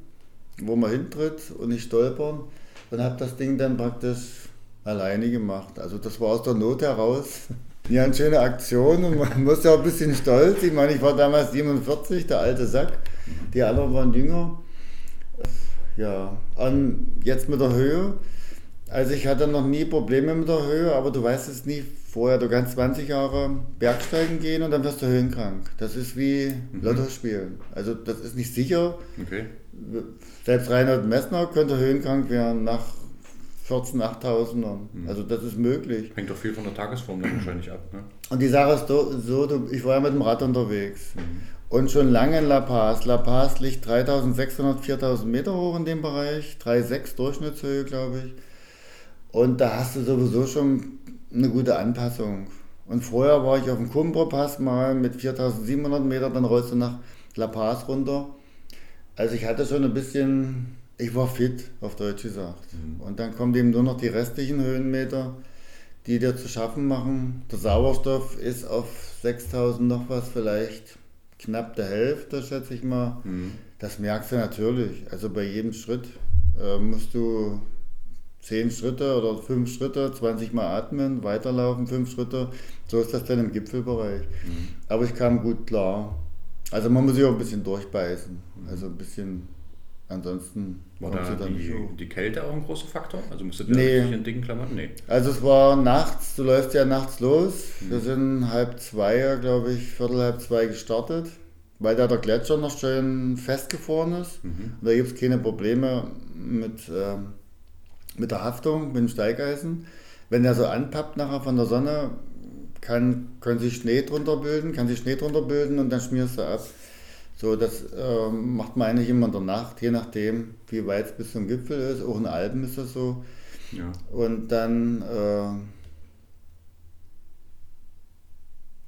wo man hintritt und nicht stolpern. Und habe das Ding dann praktisch alleine gemacht. Also das war aus der Not heraus. <laughs> Ja, eine schöne Aktion und man <laughs> muss ja auch ein bisschen stolz. Ich meine, ich war damals 47, der alte Sack. Die anderen waren jünger. Ja, und jetzt mit der Höhe. Also ich hatte noch nie Probleme mit der Höhe, aber du weißt es nie vorher. Du kannst 20 Jahre Bergsteigen gehen und dann wirst du höhenkrank. Das ist wie mhm. Lotto spielen. Also das ist nicht sicher. Okay. Selbst Reinhard Messner könnte höhenkrank werden nach 14, 8.000. Mhm. Also das ist möglich. Hängt doch viel von der Tagesform dann wahrscheinlich ab. Ne? Und die Sache ist so, so ich war ja mit dem Rad unterwegs. Mhm. Und schon lange in La Paz. La Paz liegt 3600, 4000 Meter hoch in dem Bereich. 3,6 Durchschnittshöhe, glaube ich. Und da hast du sowieso schon eine gute Anpassung. Und vorher war ich auf dem Kumbro-Pass mal mit 4700 Meter, dann rollst du nach La Paz runter. Also ich hatte schon ein bisschen, ich war fit, auf Deutsch gesagt. Mhm. Und dann kommen eben nur noch die restlichen Höhenmeter, die dir zu schaffen machen. Der Sauerstoff ist auf 6000 noch was, vielleicht knapp der Hälfte, schätze ich mal. Mhm. Das merkst du natürlich. Also bei jedem Schritt äh, musst du 10 Schritte oder 5 Schritte, 20 Mal atmen, weiterlaufen, 5 Schritte. So ist das dann im Gipfelbereich. Mhm. Aber ich kam gut klar. Also man muss sich auch ein bisschen durchbeißen. Also ein bisschen, ansonsten war da die, die, Kälte auch ein großer Faktor? Also musstet ihr nee. in dicken Klamotten? Nee. Also es war nachts, du läufst ja nachts los. Mhm. Wir sind halb zwei, glaube ich, viertel halb zwei gestartet, weil da der Gletscher noch schön festgefroren ist. Mhm. Und da gibt es keine Probleme mit... Ähm, mit der Haftung, mit dem Steigeisen. Wenn der so anpappt nachher von der Sonne, kann, können sich Schnee drunter bilden, kann sich Schnee drunter bilden und dann schmierst du ab. So, das äh, macht man eigentlich immer in der Nacht, je nachdem, wie weit es bis zum Gipfel ist. Auch in Alpen ist das so. Ja. Und dann, äh,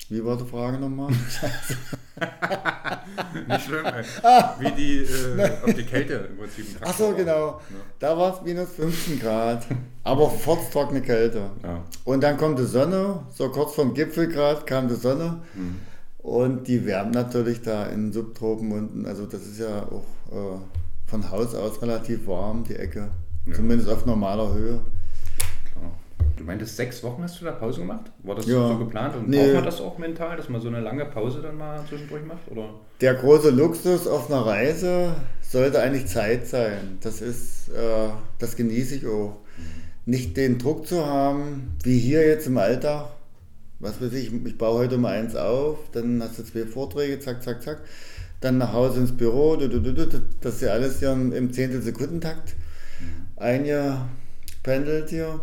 wie war die Frage nochmal? <laughs> <laughs> Nicht schlimm, ey. Wie die, äh, auf die Kälte im Prinzip. Ach so, genau. Ja. Da war es minus 15 Grad, aber furztrockene Kälte. Ja. Und dann kommt die Sonne, so kurz vorm Gipfelgrad kam die Sonne. Mhm. Und die wärmt natürlich da in Subtropen unten. Also das ist ja auch äh, von Haus aus relativ warm, die Ecke. Ja. Zumindest auf normaler Höhe. Du meintest, sechs Wochen hast du da Pause gemacht? War das ja. so geplant? Und nee. braucht man das auch mental, dass man so eine lange Pause dann mal zwischendurch macht? Oder? Der große Luxus auf einer Reise sollte eigentlich Zeit sein. Das ist, äh, das genieße ich auch. Mhm. Nicht den Druck zu haben, wie hier jetzt im Alltag. Was weiß ich, ich baue heute um eins auf, dann hast du zwei Vorträge, zack, zack, zack. Dann nach Hause ins Büro, das ist ja alles hier im Zehntelsekundentakt. Mhm. Ein Jahr pendelt hier,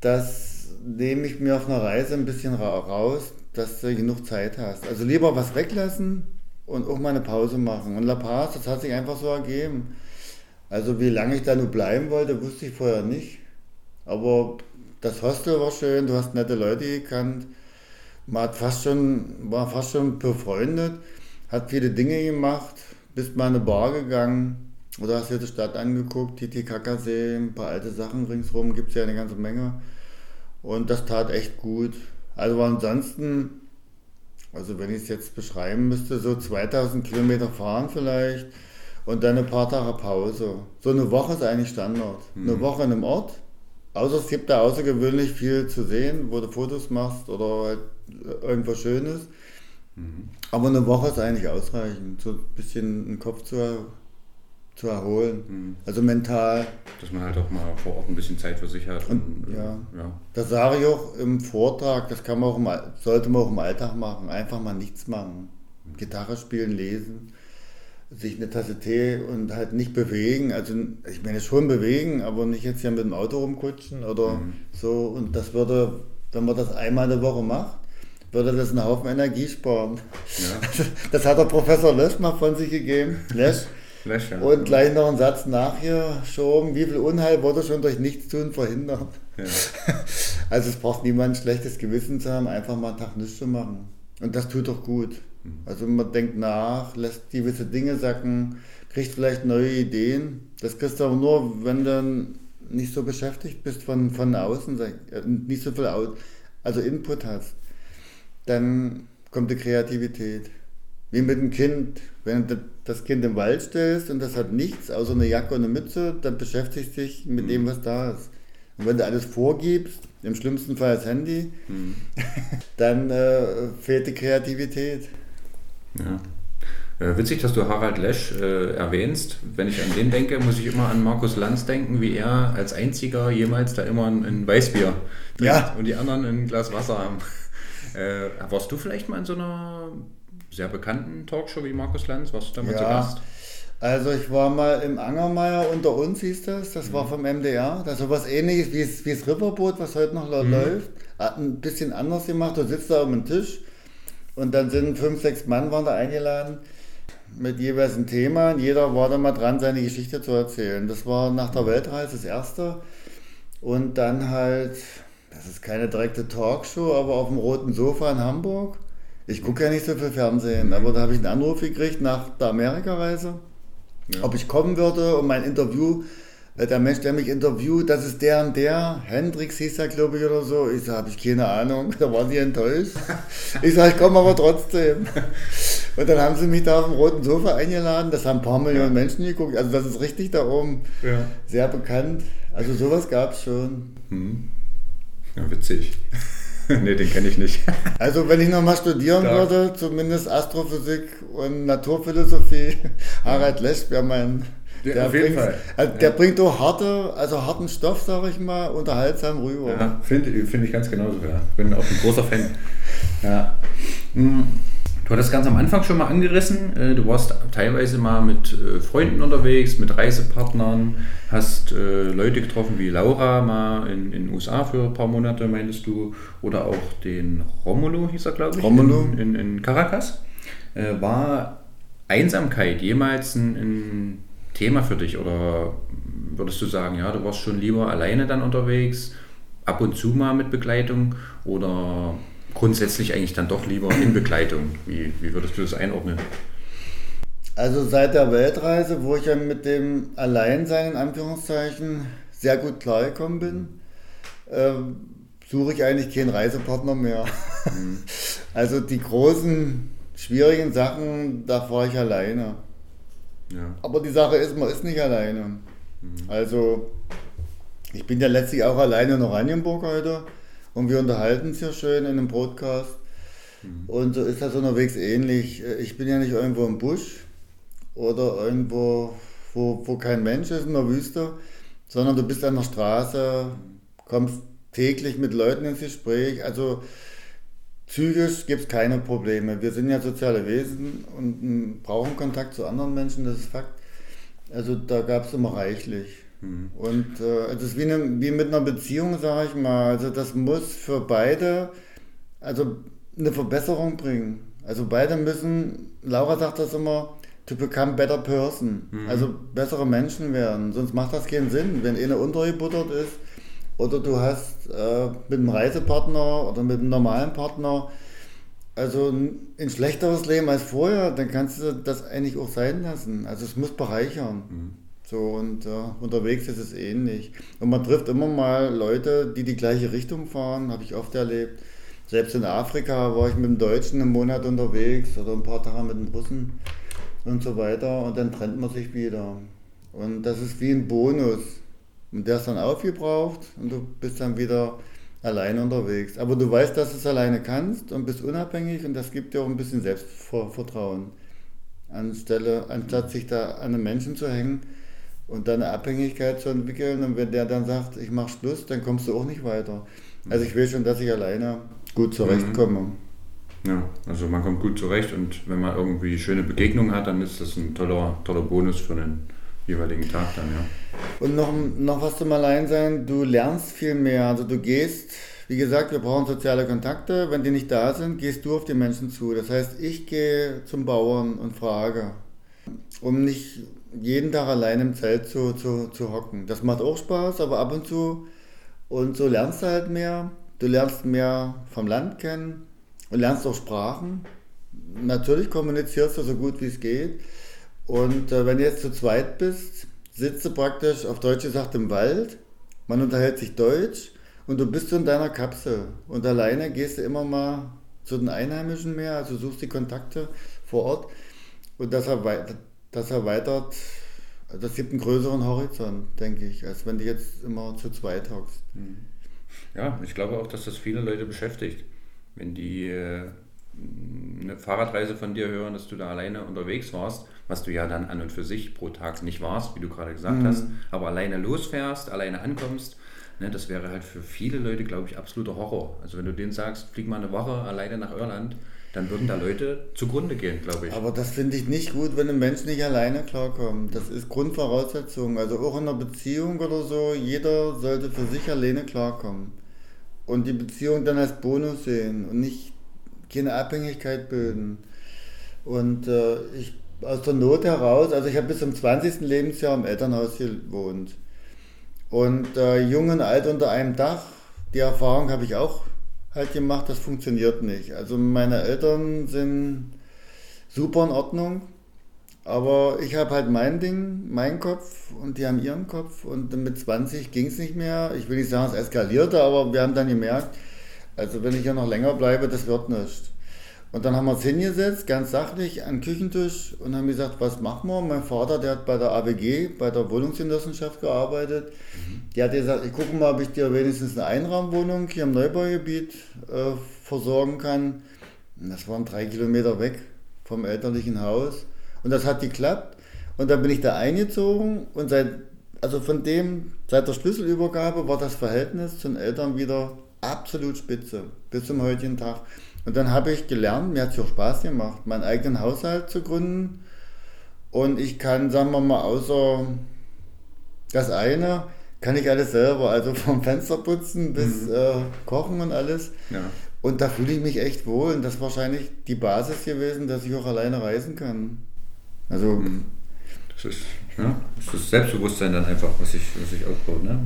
das nehme ich mir auf einer Reise ein bisschen raus, dass du genug Zeit hast. Also lieber was weglassen und auch mal eine Pause machen. Und La Paz, das hat sich einfach so ergeben. Also wie lange ich da nur bleiben wollte, wusste ich vorher nicht. Aber das Hostel war schön, du hast nette Leute gekannt. Man hat fast schon, war fast schon befreundet, hat viele Dinge gemacht, bist mal in eine Bar gegangen oder hast dir die Stadt angeguckt, Titicacasee, ein paar alte Sachen ringsrum, gibt es ja eine ganze Menge. Und das tat echt gut. Also ansonsten, also wenn ich es jetzt beschreiben müsste, so 2000 Kilometer fahren vielleicht und dann ein paar Tage Pause. So eine Woche ist eigentlich Standard. Mhm. Eine Woche in einem Ort. Außer es gibt da außergewöhnlich viel zu sehen, wo du Fotos machst oder halt irgendwas Schönes. Mhm. Aber eine Woche ist eigentlich ausreichend, so ein bisschen den Kopf zu zu erholen. Mhm. Also mental. Dass man halt auch mal vor Ort ein bisschen Zeit für sich hat. Und, und ja. ja. Das sage ich auch im Vortrag, das kann man auch im, sollte man auch im Alltag machen. Einfach mal nichts machen. Gitarre spielen, lesen, sich eine Tasse Tee und halt nicht bewegen. Also ich meine schon bewegen, aber nicht jetzt ja mit dem Auto rumkutschen oder mhm. so. Und das würde, wenn man das einmal in der Woche macht, würde das einen Haufen Energie sparen. Ja. <laughs> Das hat der Professor Lösch mal von sich gegeben. Lösch. Löcher. Und gleich noch einen Satz nachgeschoben, wie viel Unheil wurde schon durch Nichtstun verhindert. Ja. <laughs> Also es braucht niemand ein schlechtes Gewissen zu haben, einfach mal einen Tag nichts zu machen. Und das tut doch gut. Mhm. Also man denkt nach, lässt gewisse Dinge sacken, kriegt vielleicht neue Ideen. Das kriegst du aber nur, wenn du nicht so beschäftigt bist von, von außen, äh, nicht so viel also Input hast. Dann kommt die Kreativität. Wie mit dem Kind. Wenn du das Kind im Wald stellst und das hat nichts außer eine Jacke und eine Mütze, dann beschäftigst du dich mit mhm. dem, was da ist. Und wenn du alles vorgibst, im schlimmsten Fall das Handy, mhm. <laughs> dann äh, fehlt die Kreativität. Ja. Äh, witzig, dass du Harald Lesch äh, erwähnst. Wenn ich an den denke, muss ich immer an Markus Lanz denken, wie er als einziger jemals da immer ein, ein Weißbier trinkt ja. und die anderen ein Glas Wasser haben. <laughs> Äh, warst du vielleicht mal in so einer sehr bekannten Talkshow wie Markus Lanz? Warst du da mal ja. zu Gast? Also ich war mal im Angermeier unter uns hieß das, das mhm. war vom MDR, das ist sowas ähnliches wie das, wie das Riverboot, was heute noch mhm. läuft. Hat ein bisschen anders gemacht, du sitzt da um den Tisch und dann sind fünf, sechs Mann waren da eingeladen mit jeweils einem Thema und jeder war da mal dran, seine Geschichte zu erzählen. Das war nach der Weltreise das erste und dann halt, das ist keine direkte Talkshow, aber auf dem roten Sofa in Hamburg ich gucke ja nicht so viel Fernsehen, aber da habe ich einen Anruf gekriegt nach der Amerikareise, ja. ob ich kommen würde und mein Interview, äh, der Mensch, der mich interviewt, das ist der und der, Hendrix hieß er, glaube ich, oder so. Ich sage, habe ich keine Ahnung, <laughs> da waren sie enttäuscht. Ich sage, ich komme aber trotzdem. <laughs> Und dann haben sie mich da auf dem roten Sofa eingeladen, das haben ein paar Millionen. Menschen geguckt, also das ist richtig da oben, ja. sehr bekannt. Also sowas gab es schon. Mhm. Ja, witzig. <laughs> nee, den kenne ich nicht. <laughs> also wenn ich nochmal studieren da. würde, zumindest Astrophysik und Naturphilosophie, <laughs> Harald Lesch wäre mein... Der, bringt, also der ja. bringt auch harte, also harten Stoff, sage ich mal, unterhaltsam rüber. Ja, finde find ich ganz genauso, ja. Bin auch ein großer Fan. Ja. Hm. Du hattest ganz am Anfang schon mal angerissen, äh, du warst teilweise mal mit äh, Freunden unterwegs, mit Reisepartnern, hast äh, Leute getroffen wie Laura mal in den USA für ein paar Monate, meintest du, oder auch den Romulo, hieß er, glaube ich, Romulo. In, in, in Caracas. War Einsamkeit jemals ein, ein Thema für dich oder würdest du sagen, ja, du warst schon lieber alleine dann unterwegs, ab und zu mal mit Begleitung oder grundsätzlich eigentlich dann doch lieber in Begleitung. Wie, wie würdest du das einordnen? Also seit der Weltreise, wo ich ja mit dem Alleinsein in Anführungszeichen sehr gut klargekommen bin, äh, suche ich eigentlich keinen Reisepartner mehr. Mhm. <laughs> Also die großen, schwierigen Sachen, da fahre ich alleine. Ja. Aber die Sache ist, man ist nicht alleine. Mhm. Also ich bin ja letztlich auch alleine in Oranienburg heute. Und wir unterhalten uns ja schön in einem Podcast. Mhm. Und so ist das unterwegs ähnlich. Ich bin ja nicht irgendwo im Busch oder irgendwo, wo, wo kein Mensch ist in der Wüste, sondern du bist an der Straße, kommst täglich mit Leuten ins Gespräch. Also psychisch gibt es keine Probleme. Wir sind ja soziale Wesen und brauchen Kontakt zu anderen Menschen, das ist Fakt. Also da gab es immer reichlich. Mhm. Und äh, es ist wie, eine, wie mit einer Beziehung, sage ich mal. Also das muss für beide also eine Verbesserung bringen. Also beide müssen, Laura sagt das immer, to become better person. Mhm. Also bessere Menschen werden. Sonst macht das keinen Sinn. Wenn einer untergebuttert ist oder du hast äh, mit einem Reisepartner oder mit einem normalen Partner also ein schlechteres Leben als vorher, dann kannst du das eigentlich auch sein lassen. Also es muss bereichern. Mhm. So und äh, unterwegs ist es ähnlich. Und man trifft immer mal Leute, die die gleiche Richtung fahren, habe ich oft erlebt. Selbst in Afrika war ich mit dem Deutschen einen Monat unterwegs oder ein paar Tage mit dem Russen und so weiter und dann trennt man sich wieder. Und das ist wie ein Bonus. Und der ist dann aufgebraucht und du bist dann wieder alleine unterwegs. Aber du weißt, dass du es alleine kannst und bist unabhängig und das gibt dir auch ein bisschen Selbstvertrauen. Anstelle, anstatt sich da an einen Menschen zu hängen und dann eine Abhängigkeit zu entwickeln und wenn der dann sagt, ich mach Schluss, dann kommst du auch nicht weiter. Also ich will schon, dass ich alleine gut zurechtkomme. Mhm. Ja, also man kommt gut zurecht und wenn man irgendwie schöne Begegnungen hat, dann ist das ein toller, toller Bonus für den jeweiligen Tag dann, ja. Und noch, noch was zum Alleinsein, du lernst viel mehr. Also du gehst, wie gesagt, wir brauchen soziale Kontakte. Wenn die nicht da sind, gehst du auf die Menschen zu. Das heißt, ich gehe zum Bauern und frage, um nicht jeden Tag allein im Zelt zu, zu, zu hocken. Das macht auch Spaß, aber ab und zu. Und so lernst du halt mehr. Du lernst mehr vom Land kennen und lernst auch Sprachen. Natürlich kommunizierst du so gut wie es geht. Und äh, wenn du jetzt zu zweit bist, sitzt du praktisch auf Deutsch gesagt im Wald, man unterhält sich Deutsch und du bist so in deiner Kapsel. Und alleine gehst du immer mal zu den Einheimischen mehr, also suchst die Kontakte vor Ort und das das erweitert, das gibt einen größeren Horizont, denke ich, als wenn du jetzt immer zu zweit hockst. Mhm. Ja, ich glaube auch, dass das viele Leute beschäftigt. Wenn die äh, eine Fahrradreise von dir hören, dass du da alleine unterwegs warst, was du ja dann an und für sich pro Tag nicht warst, wie du gerade gesagt mhm. hast, aber alleine losfährst, alleine ankommst, ne, das wäre halt für viele Leute, glaube ich, absoluter Horror. Also wenn du denen sagst, flieg mal eine Woche alleine nach Irland, dann würden da Leute zugrunde gehen, glaube ich. Aber das finde ich nicht gut, wenn ein Mensch nicht alleine klarkommt. Das ist Grundvoraussetzung. Also auch in einer Beziehung oder so, jeder sollte für sich alleine klarkommen. Und die Beziehung dann als Bonus sehen und nicht keine Abhängigkeit bilden. Und äh, ich aus der Not heraus, also ich habe bis zum 20. Lebensjahr im Elternhaus gewohnt. Und äh, jung und alt unter einem Dach, die Erfahrung habe ich auch halt gemacht, das funktioniert nicht. Also meine Eltern sind super in Ordnung, aber ich habe halt mein Ding, meinen Kopf und die haben ihren Kopf und mit 20 ging es nicht mehr. Ich will nicht sagen, es eskalierte, aber wir haben dann gemerkt, also wenn ich ja noch länger bleibe, das wird nichts. Und dann haben wir uns hingesetzt, ganz sachlich, an den Küchentisch und haben gesagt, was machen wir? Mein Vater, der hat bei der AWG, bei der Wohnungsgenossenschaft gearbeitet. Mhm. Der hat gesagt, ich gucke mal, ob ich dir wenigstens eine Einraumwohnung hier im Neubaugebiet äh, versorgen kann. Und das waren drei Kilometer weg vom elterlichen Haus. Und das hat geklappt. Und dann bin ich da eingezogen und seit, also von dem, seit der Schlüsselübergabe war das Verhältnis zu den Eltern wieder absolut spitze, bis zum heutigen Tag. Und dann habe ich gelernt, mir hat es auch Spaß gemacht, meinen eigenen Haushalt zu gründen. Und ich kann, sagen wir mal, außer das eine, kann ich alles selber, also vom Fenster putzen bis mhm. äh, kochen und alles. Ja. Und da fühle ich mich echt wohl. Und das ist wahrscheinlich die Basis gewesen, dass ich auch alleine reisen kann. Also. Mhm. Das ist, ja, das ist Selbstbewusstsein dann einfach, was sich was ich aufbaut. Ne?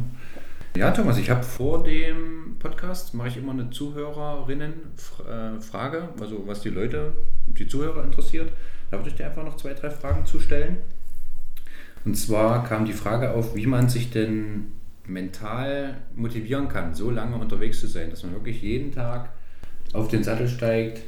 Ja, Thomas, ich habe vor dem Podcast, mache ich immer eine Zuhörerinnen-Frage, also was die Leute, die Zuhörer interessiert. Da würde ich dir einfach noch zwei, drei Fragen zu stellen. Und zwar kam die Frage auf, wie man sich denn mental motivieren kann, so lange unterwegs zu sein, dass man wirklich jeden Tag auf den Sattel steigt,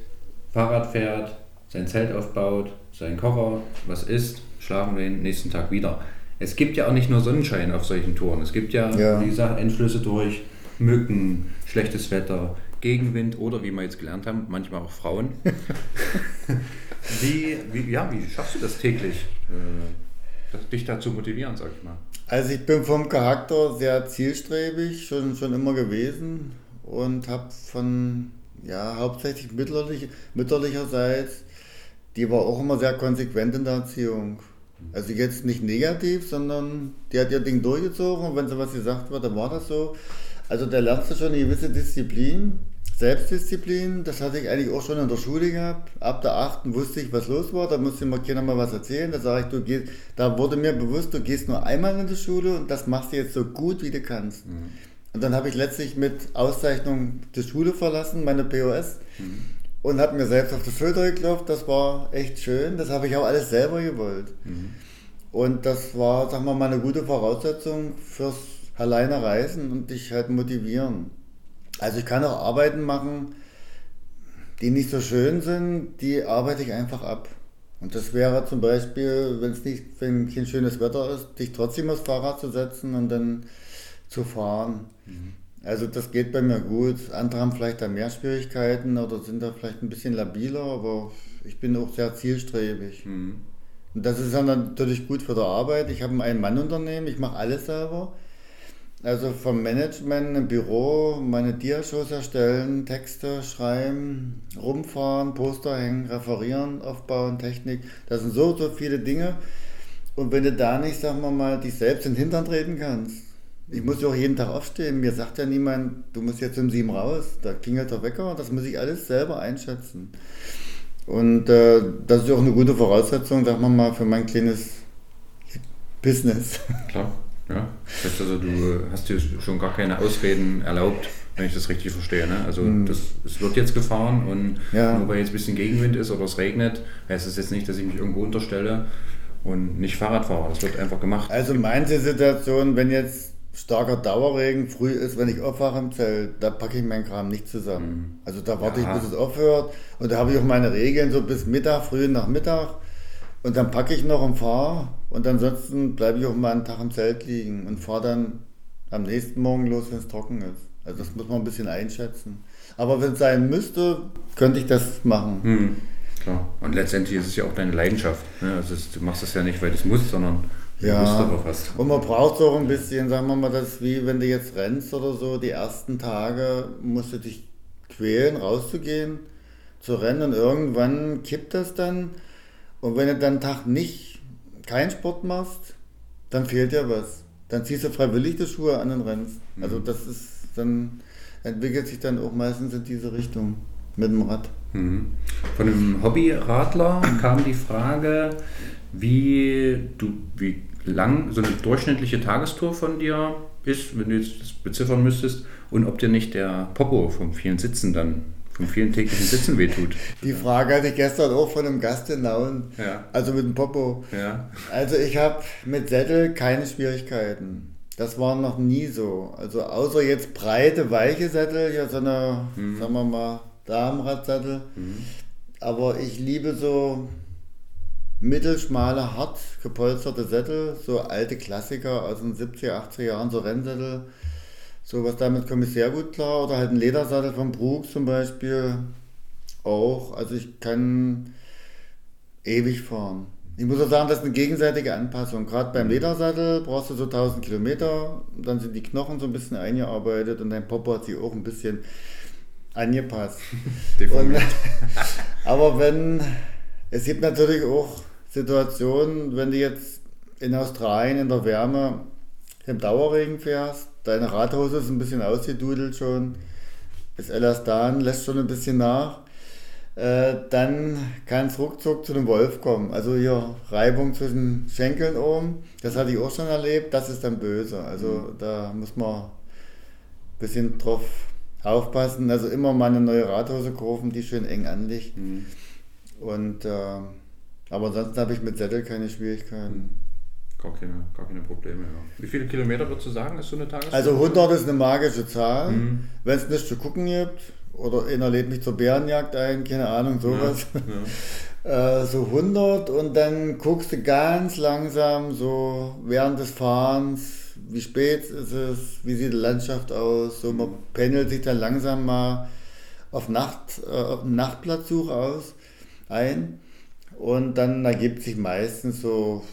Fahrrad fährt, sein Zelt aufbaut, seinen Kocher, was isst, schlafen den nächsten Tag wieder es gibt ja auch nicht nur Sonnenschein auf solchen Touren. Es gibt ja, ja. wie gesagt, Einflüsse durch Mücken, schlechtes Wetter, Gegenwind oder wie wir jetzt gelernt haben, manchmal auch Frauen. <laughs> wie, wie, ja, wie schaffst du das täglich, äh, dich dazu motivieren, sag ich mal? Also ich bin vom Charakter sehr zielstrebig, schon, schon immer gewesen und habe von, ja, hauptsächlich mütterlich, mütterlicherseits, die war auch immer sehr konsequent in der Erziehung. Also jetzt nicht negativ, sondern die hat ihr Ding durchgezogen und wenn sie was gesagt wird, dann war das so. Also da lernst du schon eine gewisse Disziplin, Selbstdisziplin. Das hatte ich eigentlich auch schon in der Schule gehabt. Ab der 8. wusste ich, was los war. Da musste mir keiner mal was erzählen. Da sage ich, du gehst, da wurde mir bewusst, du gehst nur einmal in die Schule und das machst du jetzt so gut, wie du kannst. Mhm. Und dann habe ich letztlich mit Auszeichnung die Schule verlassen, meine POS. Mhm. Und habe mir selbst auf die Schulter geklopft. Das war echt schön. Das habe ich auch alles selber gewollt. Mhm. Und das war, sagen wir mal, eine gute Voraussetzung fürs alleine reisen und dich halt motivieren. Also ich kann auch Arbeiten machen, die nicht so schön sind, die arbeite ich einfach ab. Und das wäre zum Beispiel, wenn es nicht, wenn kein schönes Wetter ist, dich trotzdem aufs Fahrrad zu setzen und dann zu fahren. Mhm. Also das geht bei mir gut. Andere haben vielleicht da mehr Schwierigkeiten oder sind da vielleicht ein bisschen labiler, aber ich bin auch sehr zielstrebig. Mhm. Und das ist dann natürlich gut für die Arbeit. Ich habe ein Ein-Mann-Unternehmen, ich mache alles selber. Also vom Management im Büro, meine Diashows erstellen, Texte schreiben, rumfahren, Poster hängen, referieren, aufbauen, Technik. Das sind so, so viele Dinge. Und wenn du da nicht, sagen wir mal, dich selbst in den Hintern treten kannst. Ich muss ja auch jeden Tag aufstehen. Mir sagt ja niemand, du musst jetzt um sieben raus. Da klingelt der Wecker. Das muss ich alles selber einschätzen. Und äh, das ist auch eine gute Voraussetzung, sagen wir mal, für mein kleines Business. <laughs> Klar. Ja, das heißt also, du hast dir schon gar keine Ausreden erlaubt, wenn ich das richtig verstehe. Ne? Also mhm. das, es wird jetzt gefahren und ja. nur weil jetzt ein bisschen Gegenwind ist oder es regnet, heißt es jetzt nicht, dass ich mich irgendwo unterstelle und nicht Fahrrad fahre. Das wird einfach gemacht. Also manche Situation, wenn jetzt starker Dauerregen früh ist, wenn ich aufwache im Zelt, da packe ich meinen Kram nicht zusammen. Mhm. Also da warte ja. ich, bis es aufhört und da habe ich auch meine Regeln so bis Mittag, früh nach Mittag und dann packe ich noch und fahre und ansonsten bleibe ich auch mal einen Tag im Zelt liegen und fahre dann am nächsten Morgen los, wenn es trocken ist. Also das muss man ein bisschen einschätzen. Aber wenn es sein müsste, könnte ich das machen. Hm, klar. Und letztendlich ist es ja auch deine Leidenschaft. Ne? Also du machst das ja nicht, weil du es musst, sondern ja. Und man braucht auch ein bisschen, sagen wir mal, das wie wenn du jetzt rennst oder so, die ersten Tage musst du dich quälen, rauszugehen, zu rennen und irgendwann kippt das dann und wenn du dann Tag nicht keinen Sport machst, dann fehlt dir was. Dann ziehst du freiwillig die Schuhe an und rennst. Mhm. Also das ist, dann entwickelt sich dann auch meistens in diese Richtung mit dem Rad. Mhm. Von einem Hobbyradler kam die Frage, wie du, wie lang so eine durchschnittliche Tagestour von dir ist, wenn du jetzt das beziffern müsstest, und ob dir nicht der Popo vom vielen Sitzen dann vom vielen täglichen Sitzen wehtut. Die Frage hatte ich gestern auch von einem Gast in Lauen. Ja. Also mit dem Popo. Ja. Also ich habe mit Sättel keine Schwierigkeiten. Das war noch nie so. Also außer jetzt breite, weiche Sättel, ja so eine, mhm. sagen wir mal, Damenradsattel. Mhm. Aber ich liebe so mittelschmale, hart gepolsterte Sättel, so alte Klassiker aus den 70er, 80er Jahren, so Rennsättel so was damit komme ich sehr gut klar. Oder halt ein Ledersattel von Brooks zum Beispiel auch. Also ich kann ewig fahren. Ich muss auch sagen, das ist eine gegenseitige Anpassung. Gerade beim Ledersattel brauchst du so 1000 Kilometer, dann sind die Knochen so ein bisschen eingearbeitet und dein Popo hat sich auch ein bisschen angepasst. <laughs> und, <laughs> aber wenn, es gibt natürlich auch Situationen, wenn du jetzt in Australien in der Wärme im Dauerregen fährst, deine Radhose ist ein bisschen ausgedudelt schon, das Elastan lässt schon ein bisschen nach, äh, dann kann es ruckzuck zu einem Wolf kommen. Also hier Reibung zwischen Schenkeln oben, das hatte ich auch schon erlebt, das ist dann böse. Also mhm. da muss man ein bisschen drauf aufpassen. Also immer mal eine neue Radhose kaufen, die schön eng anliegt. Mhm. Und, äh, aber ansonsten habe ich mit Sättel keine Schwierigkeiten. Mhm. Gar keine, gar keine Probleme. Ja. Wie viele Kilometer würdest du sagen, ist so eine Tageszeit? Also 100 ist eine magische Zahl. Mhm. Wenn es nichts zu gucken gibt, oder einer lädt mich zur Bärenjagd ein, keine Ahnung, sowas. Ja, ja. <laughs> äh, so 100 und dann guckst du ganz langsam so während des Fahrens, wie spät ist es, wie sieht die Landschaft aus. So, man pendelt sich dann langsam mal auf, Nacht, äh, auf Nachtplatzsuche aus ein. Und dann ergibt sich meistens so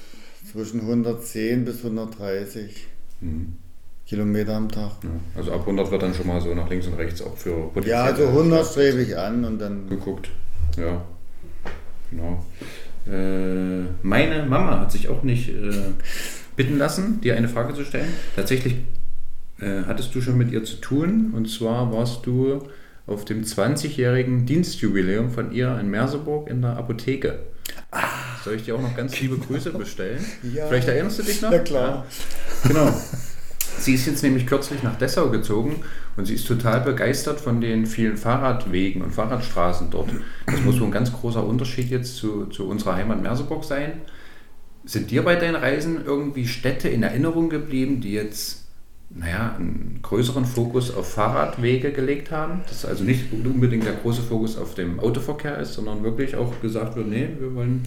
zwischen 110 bis 130 mhm. Kilometer am Tag. Ja, also ab 100 wird dann schon mal so nach links und rechts auch für Ja, also 100 strebe ich an und dann. Geguckt, ja. Genau. Äh, meine Mama hat sich auch nicht äh, bitten lassen, dir eine Frage zu stellen. Tatsächlich äh, hattest du schon mit ihr zu tun. Und zwar warst du auf dem 20-jährigen Dienstjubiläum von ihr in Merseburg in der Apotheke. Ah, Soll ich dir auch noch ganz liebe Grüße bestellen? <laughs> Ja. Vielleicht erinnerst du dich noch? Na klar. Ja. Genau. Sie ist jetzt nämlich kürzlich nach Dessau gezogen und sie ist total begeistert von den vielen Fahrradwegen und Fahrradstraßen dort. Das muss wohl ein ganz großer Unterschied jetzt zu, zu unserer Heimat Merseburg sein. Sind dir bei deinen Reisen irgendwie Städte in Erinnerung geblieben, die jetzt naja, einen größeren Fokus auf Fahrradwege gelegt haben. Das also nicht unbedingt der große Fokus auf dem Autoverkehr ist, sondern wirklich auch gesagt wird, nee, wir wollen,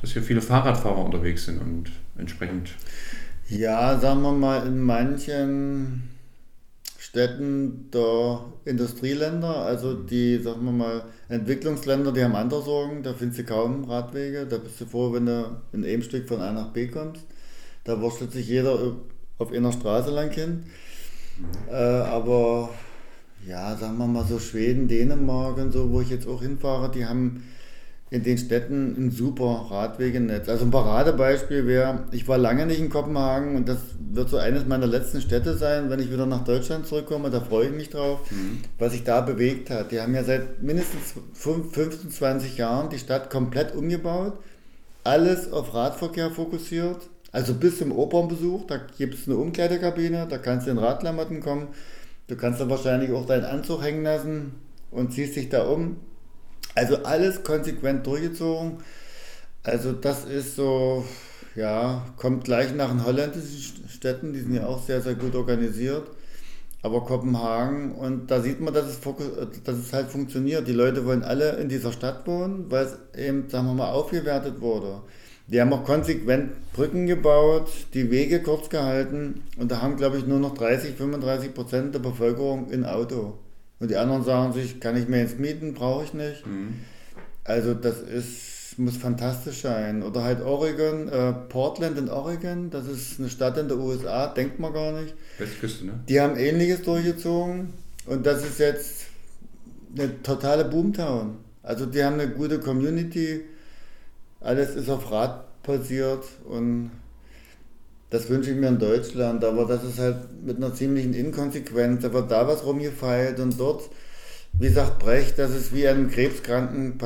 dass hier viele Fahrradfahrer unterwegs sind und entsprechend. Ja, sagen wir mal, in manchen Städten der Industrieländer, also die, sagen wir mal, Entwicklungsländer, die haben andere Sorgen, da findest du kaum Radwege, da bist du froh, wenn du in einem Stück von A nach B kommst. Da wurschtelt sich jeder auf einer Straße lang hin. Äh, aber ja, sagen wir mal so Schweden, Dänemark und so, wo ich jetzt auch hinfahre, die haben in den Städten ein super Radwegenetz. Also ein Paradebeispiel wäre, ich war lange nicht in Kopenhagen und das wird so eines meiner letzten Städte sein, wenn ich wieder nach Deutschland zurückkomme, da freue ich mich drauf, mhm. was sich da bewegt hat. Die haben ja seit mindestens 15, 20 Jahren die Stadt komplett umgebaut, alles auf Radverkehr fokussiert, also bis zum Opernbesuch, da gibt es eine Umkleidekabine, da kannst du in Radklamotten kommen. Du kannst dann wahrscheinlich auch deinen Anzug hängen lassen und ziehst dich da um. Also alles konsequent durchgezogen. Also das ist so, ja, kommt gleich nach den holländischen Städten, die sind ja auch sehr, sehr gut organisiert. Aber Kopenhagen, und da sieht man, dass es, dass es halt funktioniert. Die Leute wollen alle in dieser Stadt wohnen, weil es eben, sagen wir mal, aufgewertet wurde. Die haben auch konsequent Brücken gebaut, die Wege kurz gehalten und da haben, glaube ich, nur noch 30, 35 Prozent der Bevölkerung ein Auto. Und die anderen sagen sich, kann ich mir jetzt mieten, brauche ich nicht. Mhm. Also das ist, muss fantastisch sein. Oder halt Oregon, äh, Portland in Oregon, das ist eine Stadt in der USA, denkt man gar nicht. Westküste, ne? Die haben ähnliches durchgezogen und das ist jetzt eine totale Boomtown. Also die haben eine gute Community alles ist auf Rad basiert und das wünsche ich mir in Deutschland, aber das ist halt mit einer ziemlichen Inkonsequenz. Da wird da was rumgefeilt und dort, wie sagt Brecht, das ist wie einem krebskranken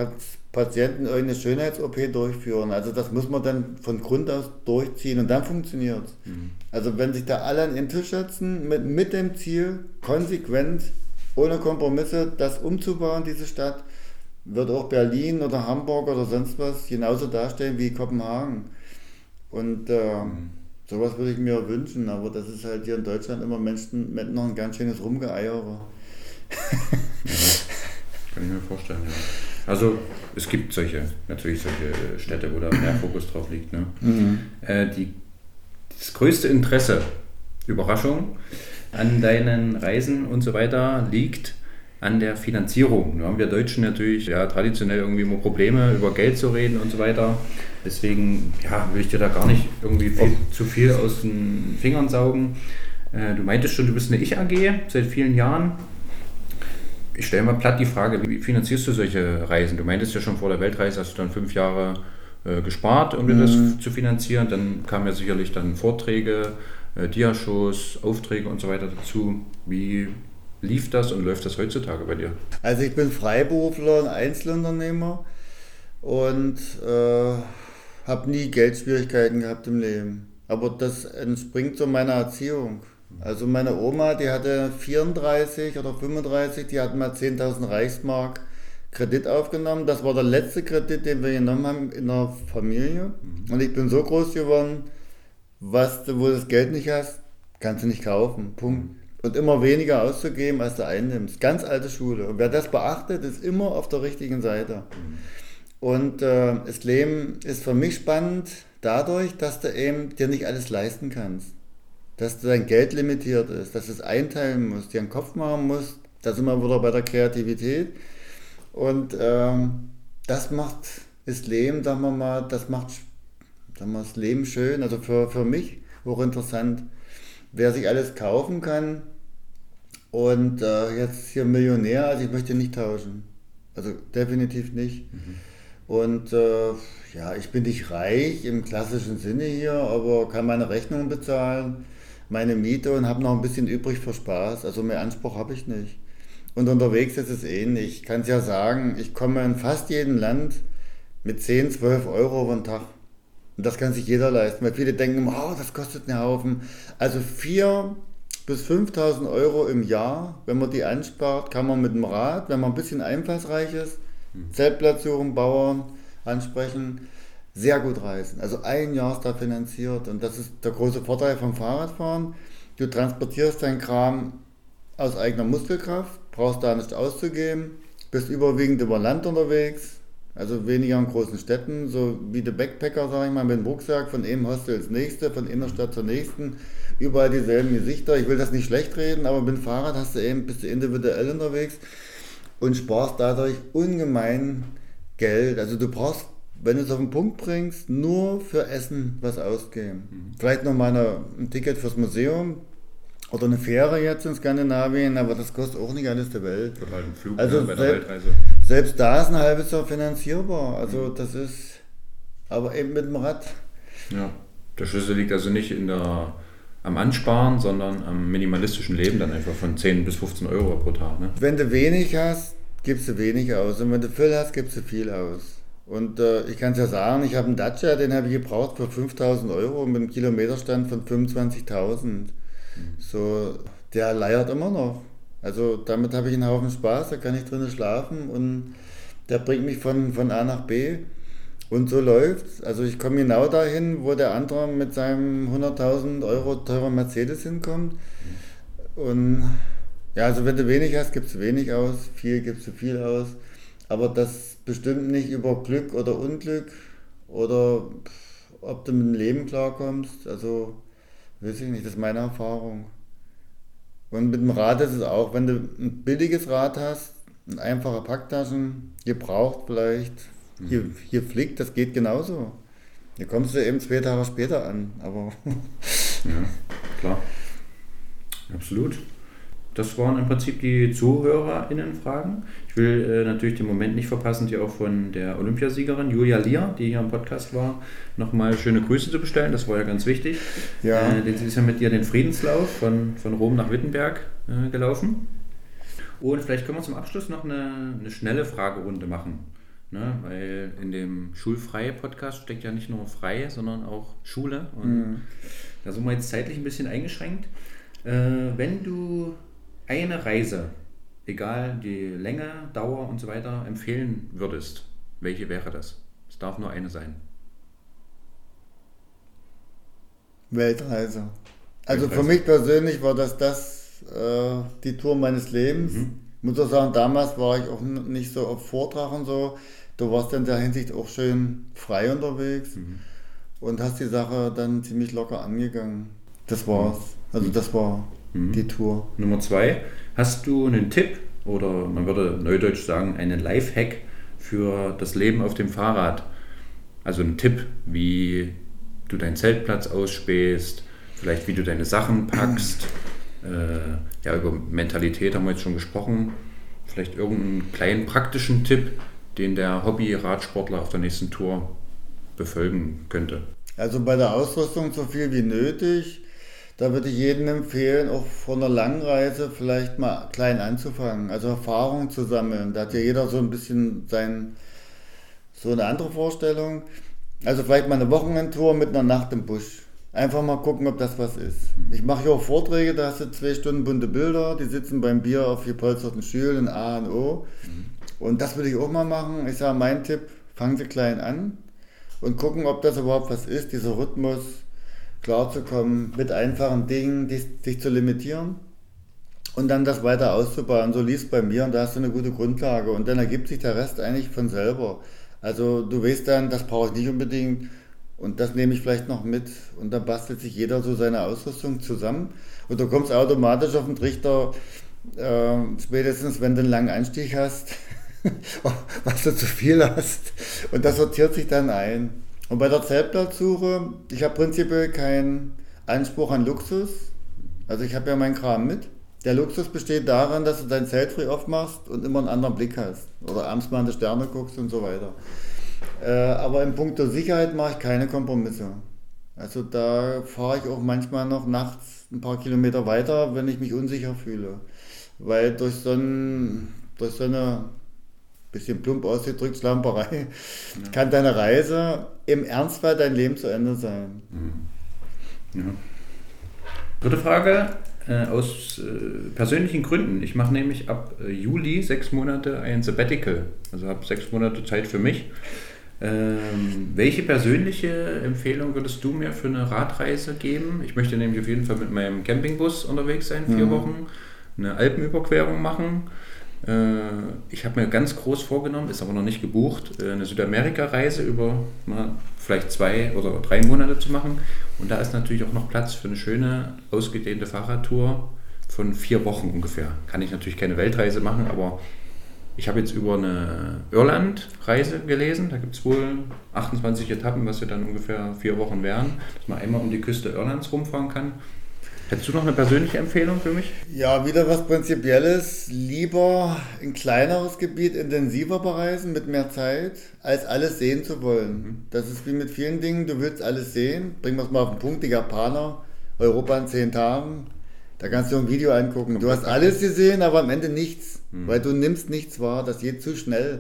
Patienten irgendeine Schönheits-OP durchführen. Also das muss man dann von Grund aus durchziehen und dann funktioniert es. Mhm. Also wenn sich da alle an den Tisch setzen, mit, mit dem Ziel, konsequent, ohne Kompromisse, das umzubauen, diese Stadt, wird auch Berlin oder Hamburg oder sonst was genauso dastehen wie Kopenhagen. Und äh, mhm. sowas würde ich mir wünschen, aber das ist halt hier in Deutschland immer Menschen mit noch ein ganz schönes Rumgeeiere. <laughs> Kann ich mir vorstellen, ja. Also es gibt solche, natürlich solche Städte, wo da mehr Fokus drauf liegt. Ne? Mhm. Äh, die, das größte Interesse, Überraschung, an deinen Reisen und so weiter liegt an der Finanzierung. Da haben wir Deutschen natürlich ja, traditionell irgendwie immer Probleme, über Geld zu reden und so weiter. Deswegen ja, will ich dir da gar nicht irgendwie viel, zu viel aus den Fingern saugen. Äh, du meintest schon, du bist eine Ich-AG seit vielen Jahren. Ich stelle mal platt die Frage, wie finanzierst du solche Reisen? Du meintest ja schon vor der Weltreise, hast du dann fünf Jahre äh, gespart, um mhm. das zu finanzieren. Dann kamen ja sicherlich dann Vorträge, äh, Diashows, Aufträge und so weiter dazu. Wie lief das und läuft das heutzutage bei dir? Also ich bin Freiberufler und Einzelunternehmer und äh, habe nie Geldschwierigkeiten gehabt im Leben. Aber das entspringt so meiner Erziehung. Also meine Oma, die hatte 34 oder 35, die hat mal 10.000 Reichsmark Kredit aufgenommen. Das war der letzte Kredit, den wir genommen haben in der Familie. Mhm. Und ich bin so groß geworden, was du, wo du das Geld nicht hast, kannst du nicht kaufen. Punkt und immer weniger auszugeben, als du einnimmst. Ganz alte Schule. Und wer das beachtet, ist immer auf der richtigen Seite. Mhm. Und äh, das Leben ist für mich spannend dadurch, dass du eben dir nicht alles leisten kannst. Dass du dein Geld limitiert ist, dass du es einteilen musst, dir einen Kopf machen musst. Da sind wir wieder bei der Kreativität. Und ähm, das macht das Leben, sagen wir mal, das macht sagen wir, das Leben schön. Also für, für mich auch interessant. Wer sich alles kaufen kann, und äh, jetzt hier Millionär, also ich möchte nicht tauschen. Also definitiv nicht. Mhm. Und äh, ja, ich bin nicht reich im klassischen Sinne hier, aber kann meine Rechnungen bezahlen, meine Miete und habe noch ein bisschen übrig für Spaß. Also mehr Anspruch habe ich nicht. Und unterwegs ist es ähnlich. Ich kann es ja sagen, ich komme in fast jedem Land mit 10, 12 Euro über den Tag. Und das kann sich jeder leisten, weil viele denken, oh, das kostet einen Haufen. Also 4 bis 5.000 Euro im Jahr, wenn man die anspart, kann man mit dem Rad, wenn man ein bisschen einfallsreich ist, mhm. Zeltplatz suchen, Bauern ansprechen, sehr gut reisen. Also ein Jahr ist da finanziert und das ist der große Vorteil vom Fahrradfahren. Du transportierst deinen Kram aus eigener Muskelkraft, brauchst da nicht auszugeben, bist überwiegend über Land unterwegs, also weniger in großen Städten, so wie der Backpacker, sage ich mal, mit dem Rucksack von einem Hostel ins nächste, von einer Stadt zur nächsten, überall dieselben Gesichter. Ich will das nicht schlecht reden, aber mit dem Fahrrad hast du eben, bist du individuell unterwegs und sparst dadurch ungemein Geld. Also du brauchst, wenn du es auf den Punkt bringst, nur für Essen was ausgeben. Mhm. Vielleicht noch mal ein Ticket fürs Museum, oder eine Fähre jetzt in Skandinavien, aber das kostet auch nicht alles der Welt. Oder halt ein Flug also ne, bei der Weltreise. Selbst da ist ein halbes Jahr finanzierbar. Also mhm. das ist, aber eben mit dem Rad. Ja, der Schlüssel liegt also nicht in der, am Ansparen, sondern am minimalistischen Leben, dann einfach von 10 bis 15 Euro pro Tag. Ne? Wenn du wenig hast, gibst du wenig aus. Und wenn du viel hast, gibst du viel aus. Und äh, ich kann es ja sagen, ich habe einen Dacia, den habe ich gebraucht für 5000 Euro mit einem Kilometerstand von 25.000. So, der leiert immer noch. Also damit habe ich einen Haufen Spaß, da kann ich drinnen schlafen und der bringt mich von, von A nach B. Und so läuft's. Also ich komme genau dahin, wo der andere mit seinem 100.000 Euro teuren Mercedes hinkommt. Und ja, also wenn du wenig hast, gibst du wenig aus, viel gibst du viel aus. Aber das bestimmt nicht über Glück oder Unglück oder ob du mit dem Leben klarkommst. Also Weiß ich nicht, das ist meine Erfahrung. Und mit dem Rad ist es auch, wenn du ein billiges Rad hast, ein einfacher Packtaschen, gebraucht vielleicht, mhm. hier, hier fliegt, das geht genauso. Hier kommst du eben zwei Tage später an, aber. ja, klar. Absolut. Das waren im Prinzip die ZuhörerInnen-Fragen. Ich will äh, natürlich den Moment nicht verpassen, die auch von der Olympiasiegerin Julia Lier, die hier im Podcast war, nochmal schöne Grüße zu bestellen. Das war ja ganz wichtig. Ja. Äh, sie ist ja mit dir den Friedenslauf von, von Rom nach Wittenberg äh, gelaufen. Und vielleicht können wir zum Abschluss noch eine, eine schnelle Fragerunde machen. Ne? Weil in dem Schulfreie-Podcast steckt ja nicht nur frei, sondern auch Schule. Und mhm. da sind wir jetzt zeitlich ein bisschen eingeschränkt. Äh, wenn du eine Reise, egal die Länge, Dauer und so weiter, empfehlen würdest, welche wäre das? Es darf nur eine sein. Weltreise. Also Weltreise. für mich persönlich war das das äh, die Tour meines Lebens. Mhm. Ich muss auch sagen, damals war ich auch nicht so auf Vortrag und so. Du warst in der Hinsicht auch schön frei unterwegs mhm. und hast die Sache dann ziemlich locker angegangen. Das war's. Also das war mhm. die Tour. Nummer zwei, hast du einen Tipp oder man würde neudeutsch sagen, einen Lifehack für das Leben auf dem Fahrrad? Also ein Tipp, wie du deinen Zeltplatz ausspähst, vielleicht wie du deine Sachen packst. <clears throat> Äh, ja, über Mentalität haben wir jetzt schon gesprochen. Vielleicht irgendeinen kleinen praktischen Tipp, den der Hobby-Radsportler auf der nächsten Tour befolgen könnte. Also bei der Ausrüstung so viel wie nötig. Da würde ich jedem empfehlen, auch vor einer langen Reise vielleicht mal klein anzufangen, also Erfahrung zu sammeln. Da hat ja jeder so ein bisschen sein, so eine andere Vorstellung. Also vielleicht mal eine Wochenendtour mit einer Nacht im Busch. Einfach mal gucken, ob das was ist. Ich mache ja auch Vorträge, da hast du zwei Stunden bunte Bilder, die sitzen beim Bier auf gepolsterten Stühlen in A und O. Und das würde ich auch mal machen. Ich sage, mein Tipp, fangen Sie klein an und gucken, ob das überhaupt was ist, dieser Rhythmus klarzukommen, mit einfachen Dingen die, sich zu limitieren und dann das weiter auszubauen. So liest bei mir und da hast du eine gute Grundlage und dann ergibt sich der Rest eigentlich von selber. Also du weißt dann, das brauche ich nicht unbedingt und das nehme ich vielleicht noch mit und dann bastelt sich jeder so seine Ausrüstung zusammen und du kommst automatisch auf den Trichter, äh, spätestens wenn du einen langen Anstieg hast, <laughs> was du zu viel hast und das sortiert sich dann ein. Und bei der Zeltplatzsuche, ich habe prinzipiell keinen Anspruch an Luxus. Also ich habe ja meinen Kram mit. Der Luxus besteht darin, dass du dein Zelt früh aufmachst und immer einen anderen Blick hast. Oder abends mal an die Sterne guckst und so weiter. Äh, aber in puncto Sicherheit mache ich keine Kompromisse. Also da fahre ich auch manchmal noch nachts ein paar Kilometer weiter, wenn ich mich unsicher fühle. Weil durch so, ein, durch so eine bisschen plump ausgedrückt Slamperei ja. kann deine Reise im Ernstfall dein Leben zu Ende sein. Mhm. Ja. Dritte Frage, äh, aus äh, persönlichen Gründen. Ich mache nämlich ab äh, Juli sechs Monate ein Sabbatical. Also habe sechs Monate Zeit für mich. Ähm, welche persönliche Empfehlung würdest du mir für eine Radreise geben? Ich möchte nämlich auf jeden Fall mit meinem Campingbus unterwegs sein, vier mhm. Wochen, eine Alpenüberquerung machen. Äh, ich habe mir ganz groß vorgenommen, ist aber noch nicht gebucht, äh, eine Südamerika-Reise über vielleicht zwei oder drei Monate zu machen. Und da ist natürlich auch noch Platz für eine schöne, ausgedehnte Fahrradtour von vier Wochen ungefähr. Kann ich natürlich keine Weltreise machen, aber ich habe jetzt über eine Irland-Reise gelesen. Da gibt es wohl 28 Etappen, was ja dann ungefähr vier Wochen wären, dass man einmal um die Küste Irlands rumfahren kann. Hättest du noch eine persönliche Empfehlung für mich? Ja, wieder was Prinzipielles. Lieber ein kleineres Gebiet intensiver bereisen mit mehr Zeit, als alles sehen zu wollen. Mhm. Das ist wie mit vielen Dingen. Du willst alles sehen. Bringen wir es mal auf den Punkt. Die Japaner, Europa in zehn Tagen. Da kannst du ein Video angucken. Du hast alles gesehen, aber am Ende nichts. Mhm. Weil du nimmst nichts wahr. Das geht zu schnell.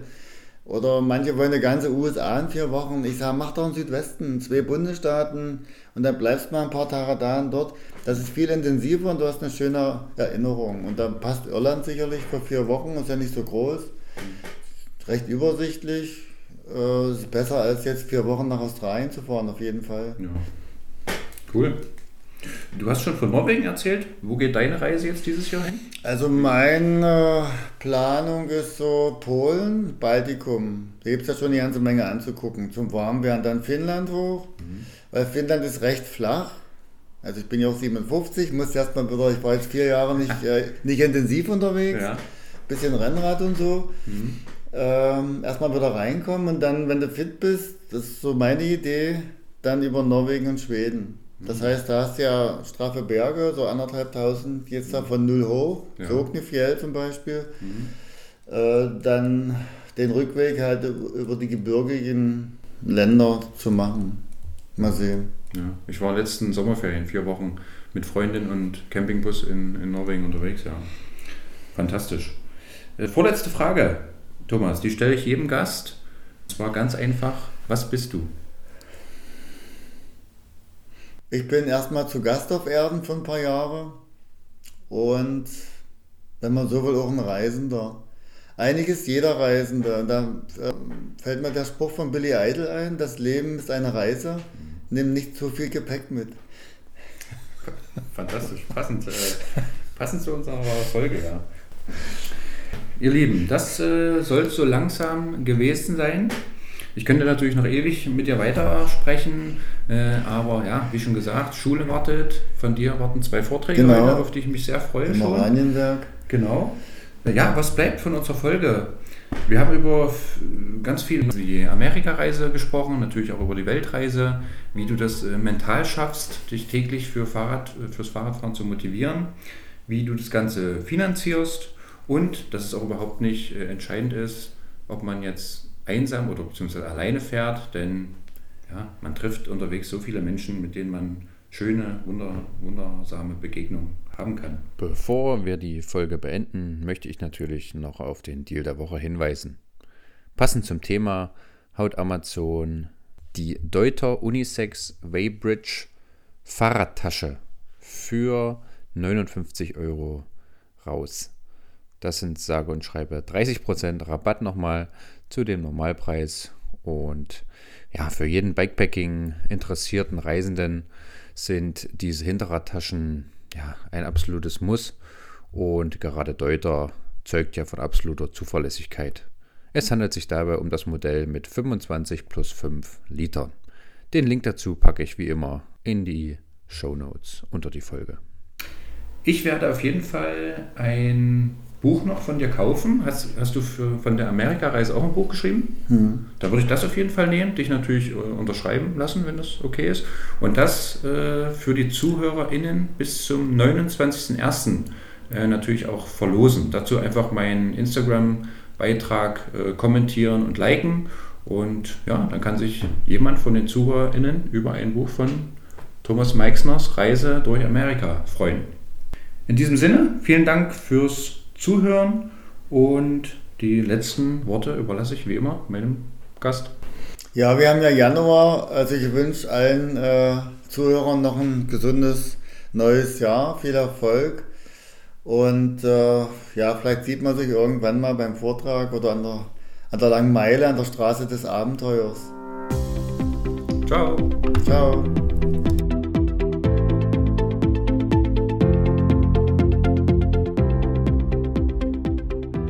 Oder manche wollen eine ganze USA in vier Wochen. Ich sage, mach doch einen Südwesten, zwei Bundesstaaten und dann bleibst du mal ein paar Tage da und dort. Das ist viel intensiver und du hast eine schöne Erinnerung. Und dann passt Irland sicherlich für vier Wochen, ist ja nicht so groß, recht übersichtlich. Äh, ist besser als jetzt vier Wochen nach Australien zu fahren, auf jeden Fall. Ja. Cool. Du hast schon von Norwegen erzählt. Wo geht deine Reise jetzt dieses Jahr hin? Also meine Planung ist so Polen, Baltikum. Da gibt es ja schon eine ganze Menge anzugucken. Zum Warmwerden dann Finnland hoch, mhm. Weil Finnland ist recht flach. Also ich bin ja auch 57, muss erstmal wieder, ich war jetzt vier Jahre nicht, <laughs> äh, nicht intensiv unterwegs. Ja. Bisschen Rennrad und so. Mhm. Ähm, erstmal wieder reinkommen und dann, wenn du fit bist, das ist so meine Idee, dann über Norwegen und Schweden. Das heißt, da hast du ja straffe Berge, so anderthalbtausend, jetzt da von null hoch, ja. Sognefjell zum Beispiel. Mhm. Äh, dann den Rückweg halt über die gebirgigen Länder zu machen. Mal sehen. Ja, ich war letzten Sommerferien, vier Wochen mit Freundin und Campingbus in, in Norwegen unterwegs, ja. Fantastisch. Äh, vorletzte Frage, Thomas, die stelle ich jedem Gast. Und zwar ganz einfach, was bist du? Ich bin erstmal zu Gast auf Erden für ein paar Jahre und wenn man so will, auch ein Reisender. Einiges jeder Reisende. Da äh, fällt mir der Spruch von Billy Idol ein, das Leben ist eine Reise, nimm nicht zu viel Gepäck mit. Fantastisch, passend, äh, passend zu unserer Folge, ja. Ihr Lieben, das äh, soll so langsam gewesen sein. Ich könnte natürlich noch ewig mit dir weiter sprechen, äh, aber ja, wie schon gesagt, Schule wartet. Von dir warten zwei Vorträge genau. auf die ich mich sehr freue. Im Oranienwerk. Genau. Ja, was bleibt von unserer Folge? Wir haben über ganz viel über die Amerikareise gesprochen, natürlich auch über die Weltreise, wie du das äh, mental schaffst, dich täglich für Fahrrad, fürs Fahrradfahren zu motivieren, wie du das Ganze finanzierst und dass es auch überhaupt nicht äh, entscheidend ist, ob man jetzt einsam oder beziehungsweise alleine fährt, denn ja, man trifft unterwegs so viele Menschen, mit denen man schöne, wunder, wundersame Begegnungen haben kann. Bevor wir die Folge beenden, möchte ich natürlich noch auf den Deal der Woche hinweisen. Passend zum Thema haut Amazon die Deuter Unisex Waybridge Fahrradtasche für 59 Euro raus. Das sind sage und schreibe 30% Rabatt nochmal zu dem Normalpreis. Und ja, für jeden Bikepacking-interessierten Reisenden sind diese Hinterradtaschen ja, ein absolutes Muss. Und gerade Deuter zeugt ja von absoluter Zuverlässigkeit. Es handelt sich dabei um das Modell mit 25 plus 5 Litern. Den Link dazu packe ich wie immer in die Show Notes unter die Folge. Ich werde auf jeden Fall ein Buch noch von dir kaufen. Hast, hast du für, von der Amerikareise auch ein Buch geschrieben? Mhm. Da würde ich das auf jeden Fall nehmen, dich natürlich äh, unterschreiben lassen, wenn das okay ist. Und das äh, für die ZuhörerInnen bis zum 29.01. Äh, natürlich auch verlosen. Dazu einfach meinen Instagram-Beitrag äh, kommentieren und liken. Und ja, dann kann sich jemand von den ZuhörerInnen über ein Buch von Thomas Meixners Reise durch Amerika freuen. In diesem Sinne, vielen Dank fürs Zuhören und die letzten Worte überlasse ich wie immer meinem Gast. Ja, wir haben ja Januar, also ich wünsche allen äh, Zuhörern noch ein gesundes neues Jahr, viel Erfolg und äh, ja, vielleicht sieht man sich irgendwann mal beim Vortrag oder an der, an der langen Meile an der Straße des Abenteuers. Ciao. Ciao.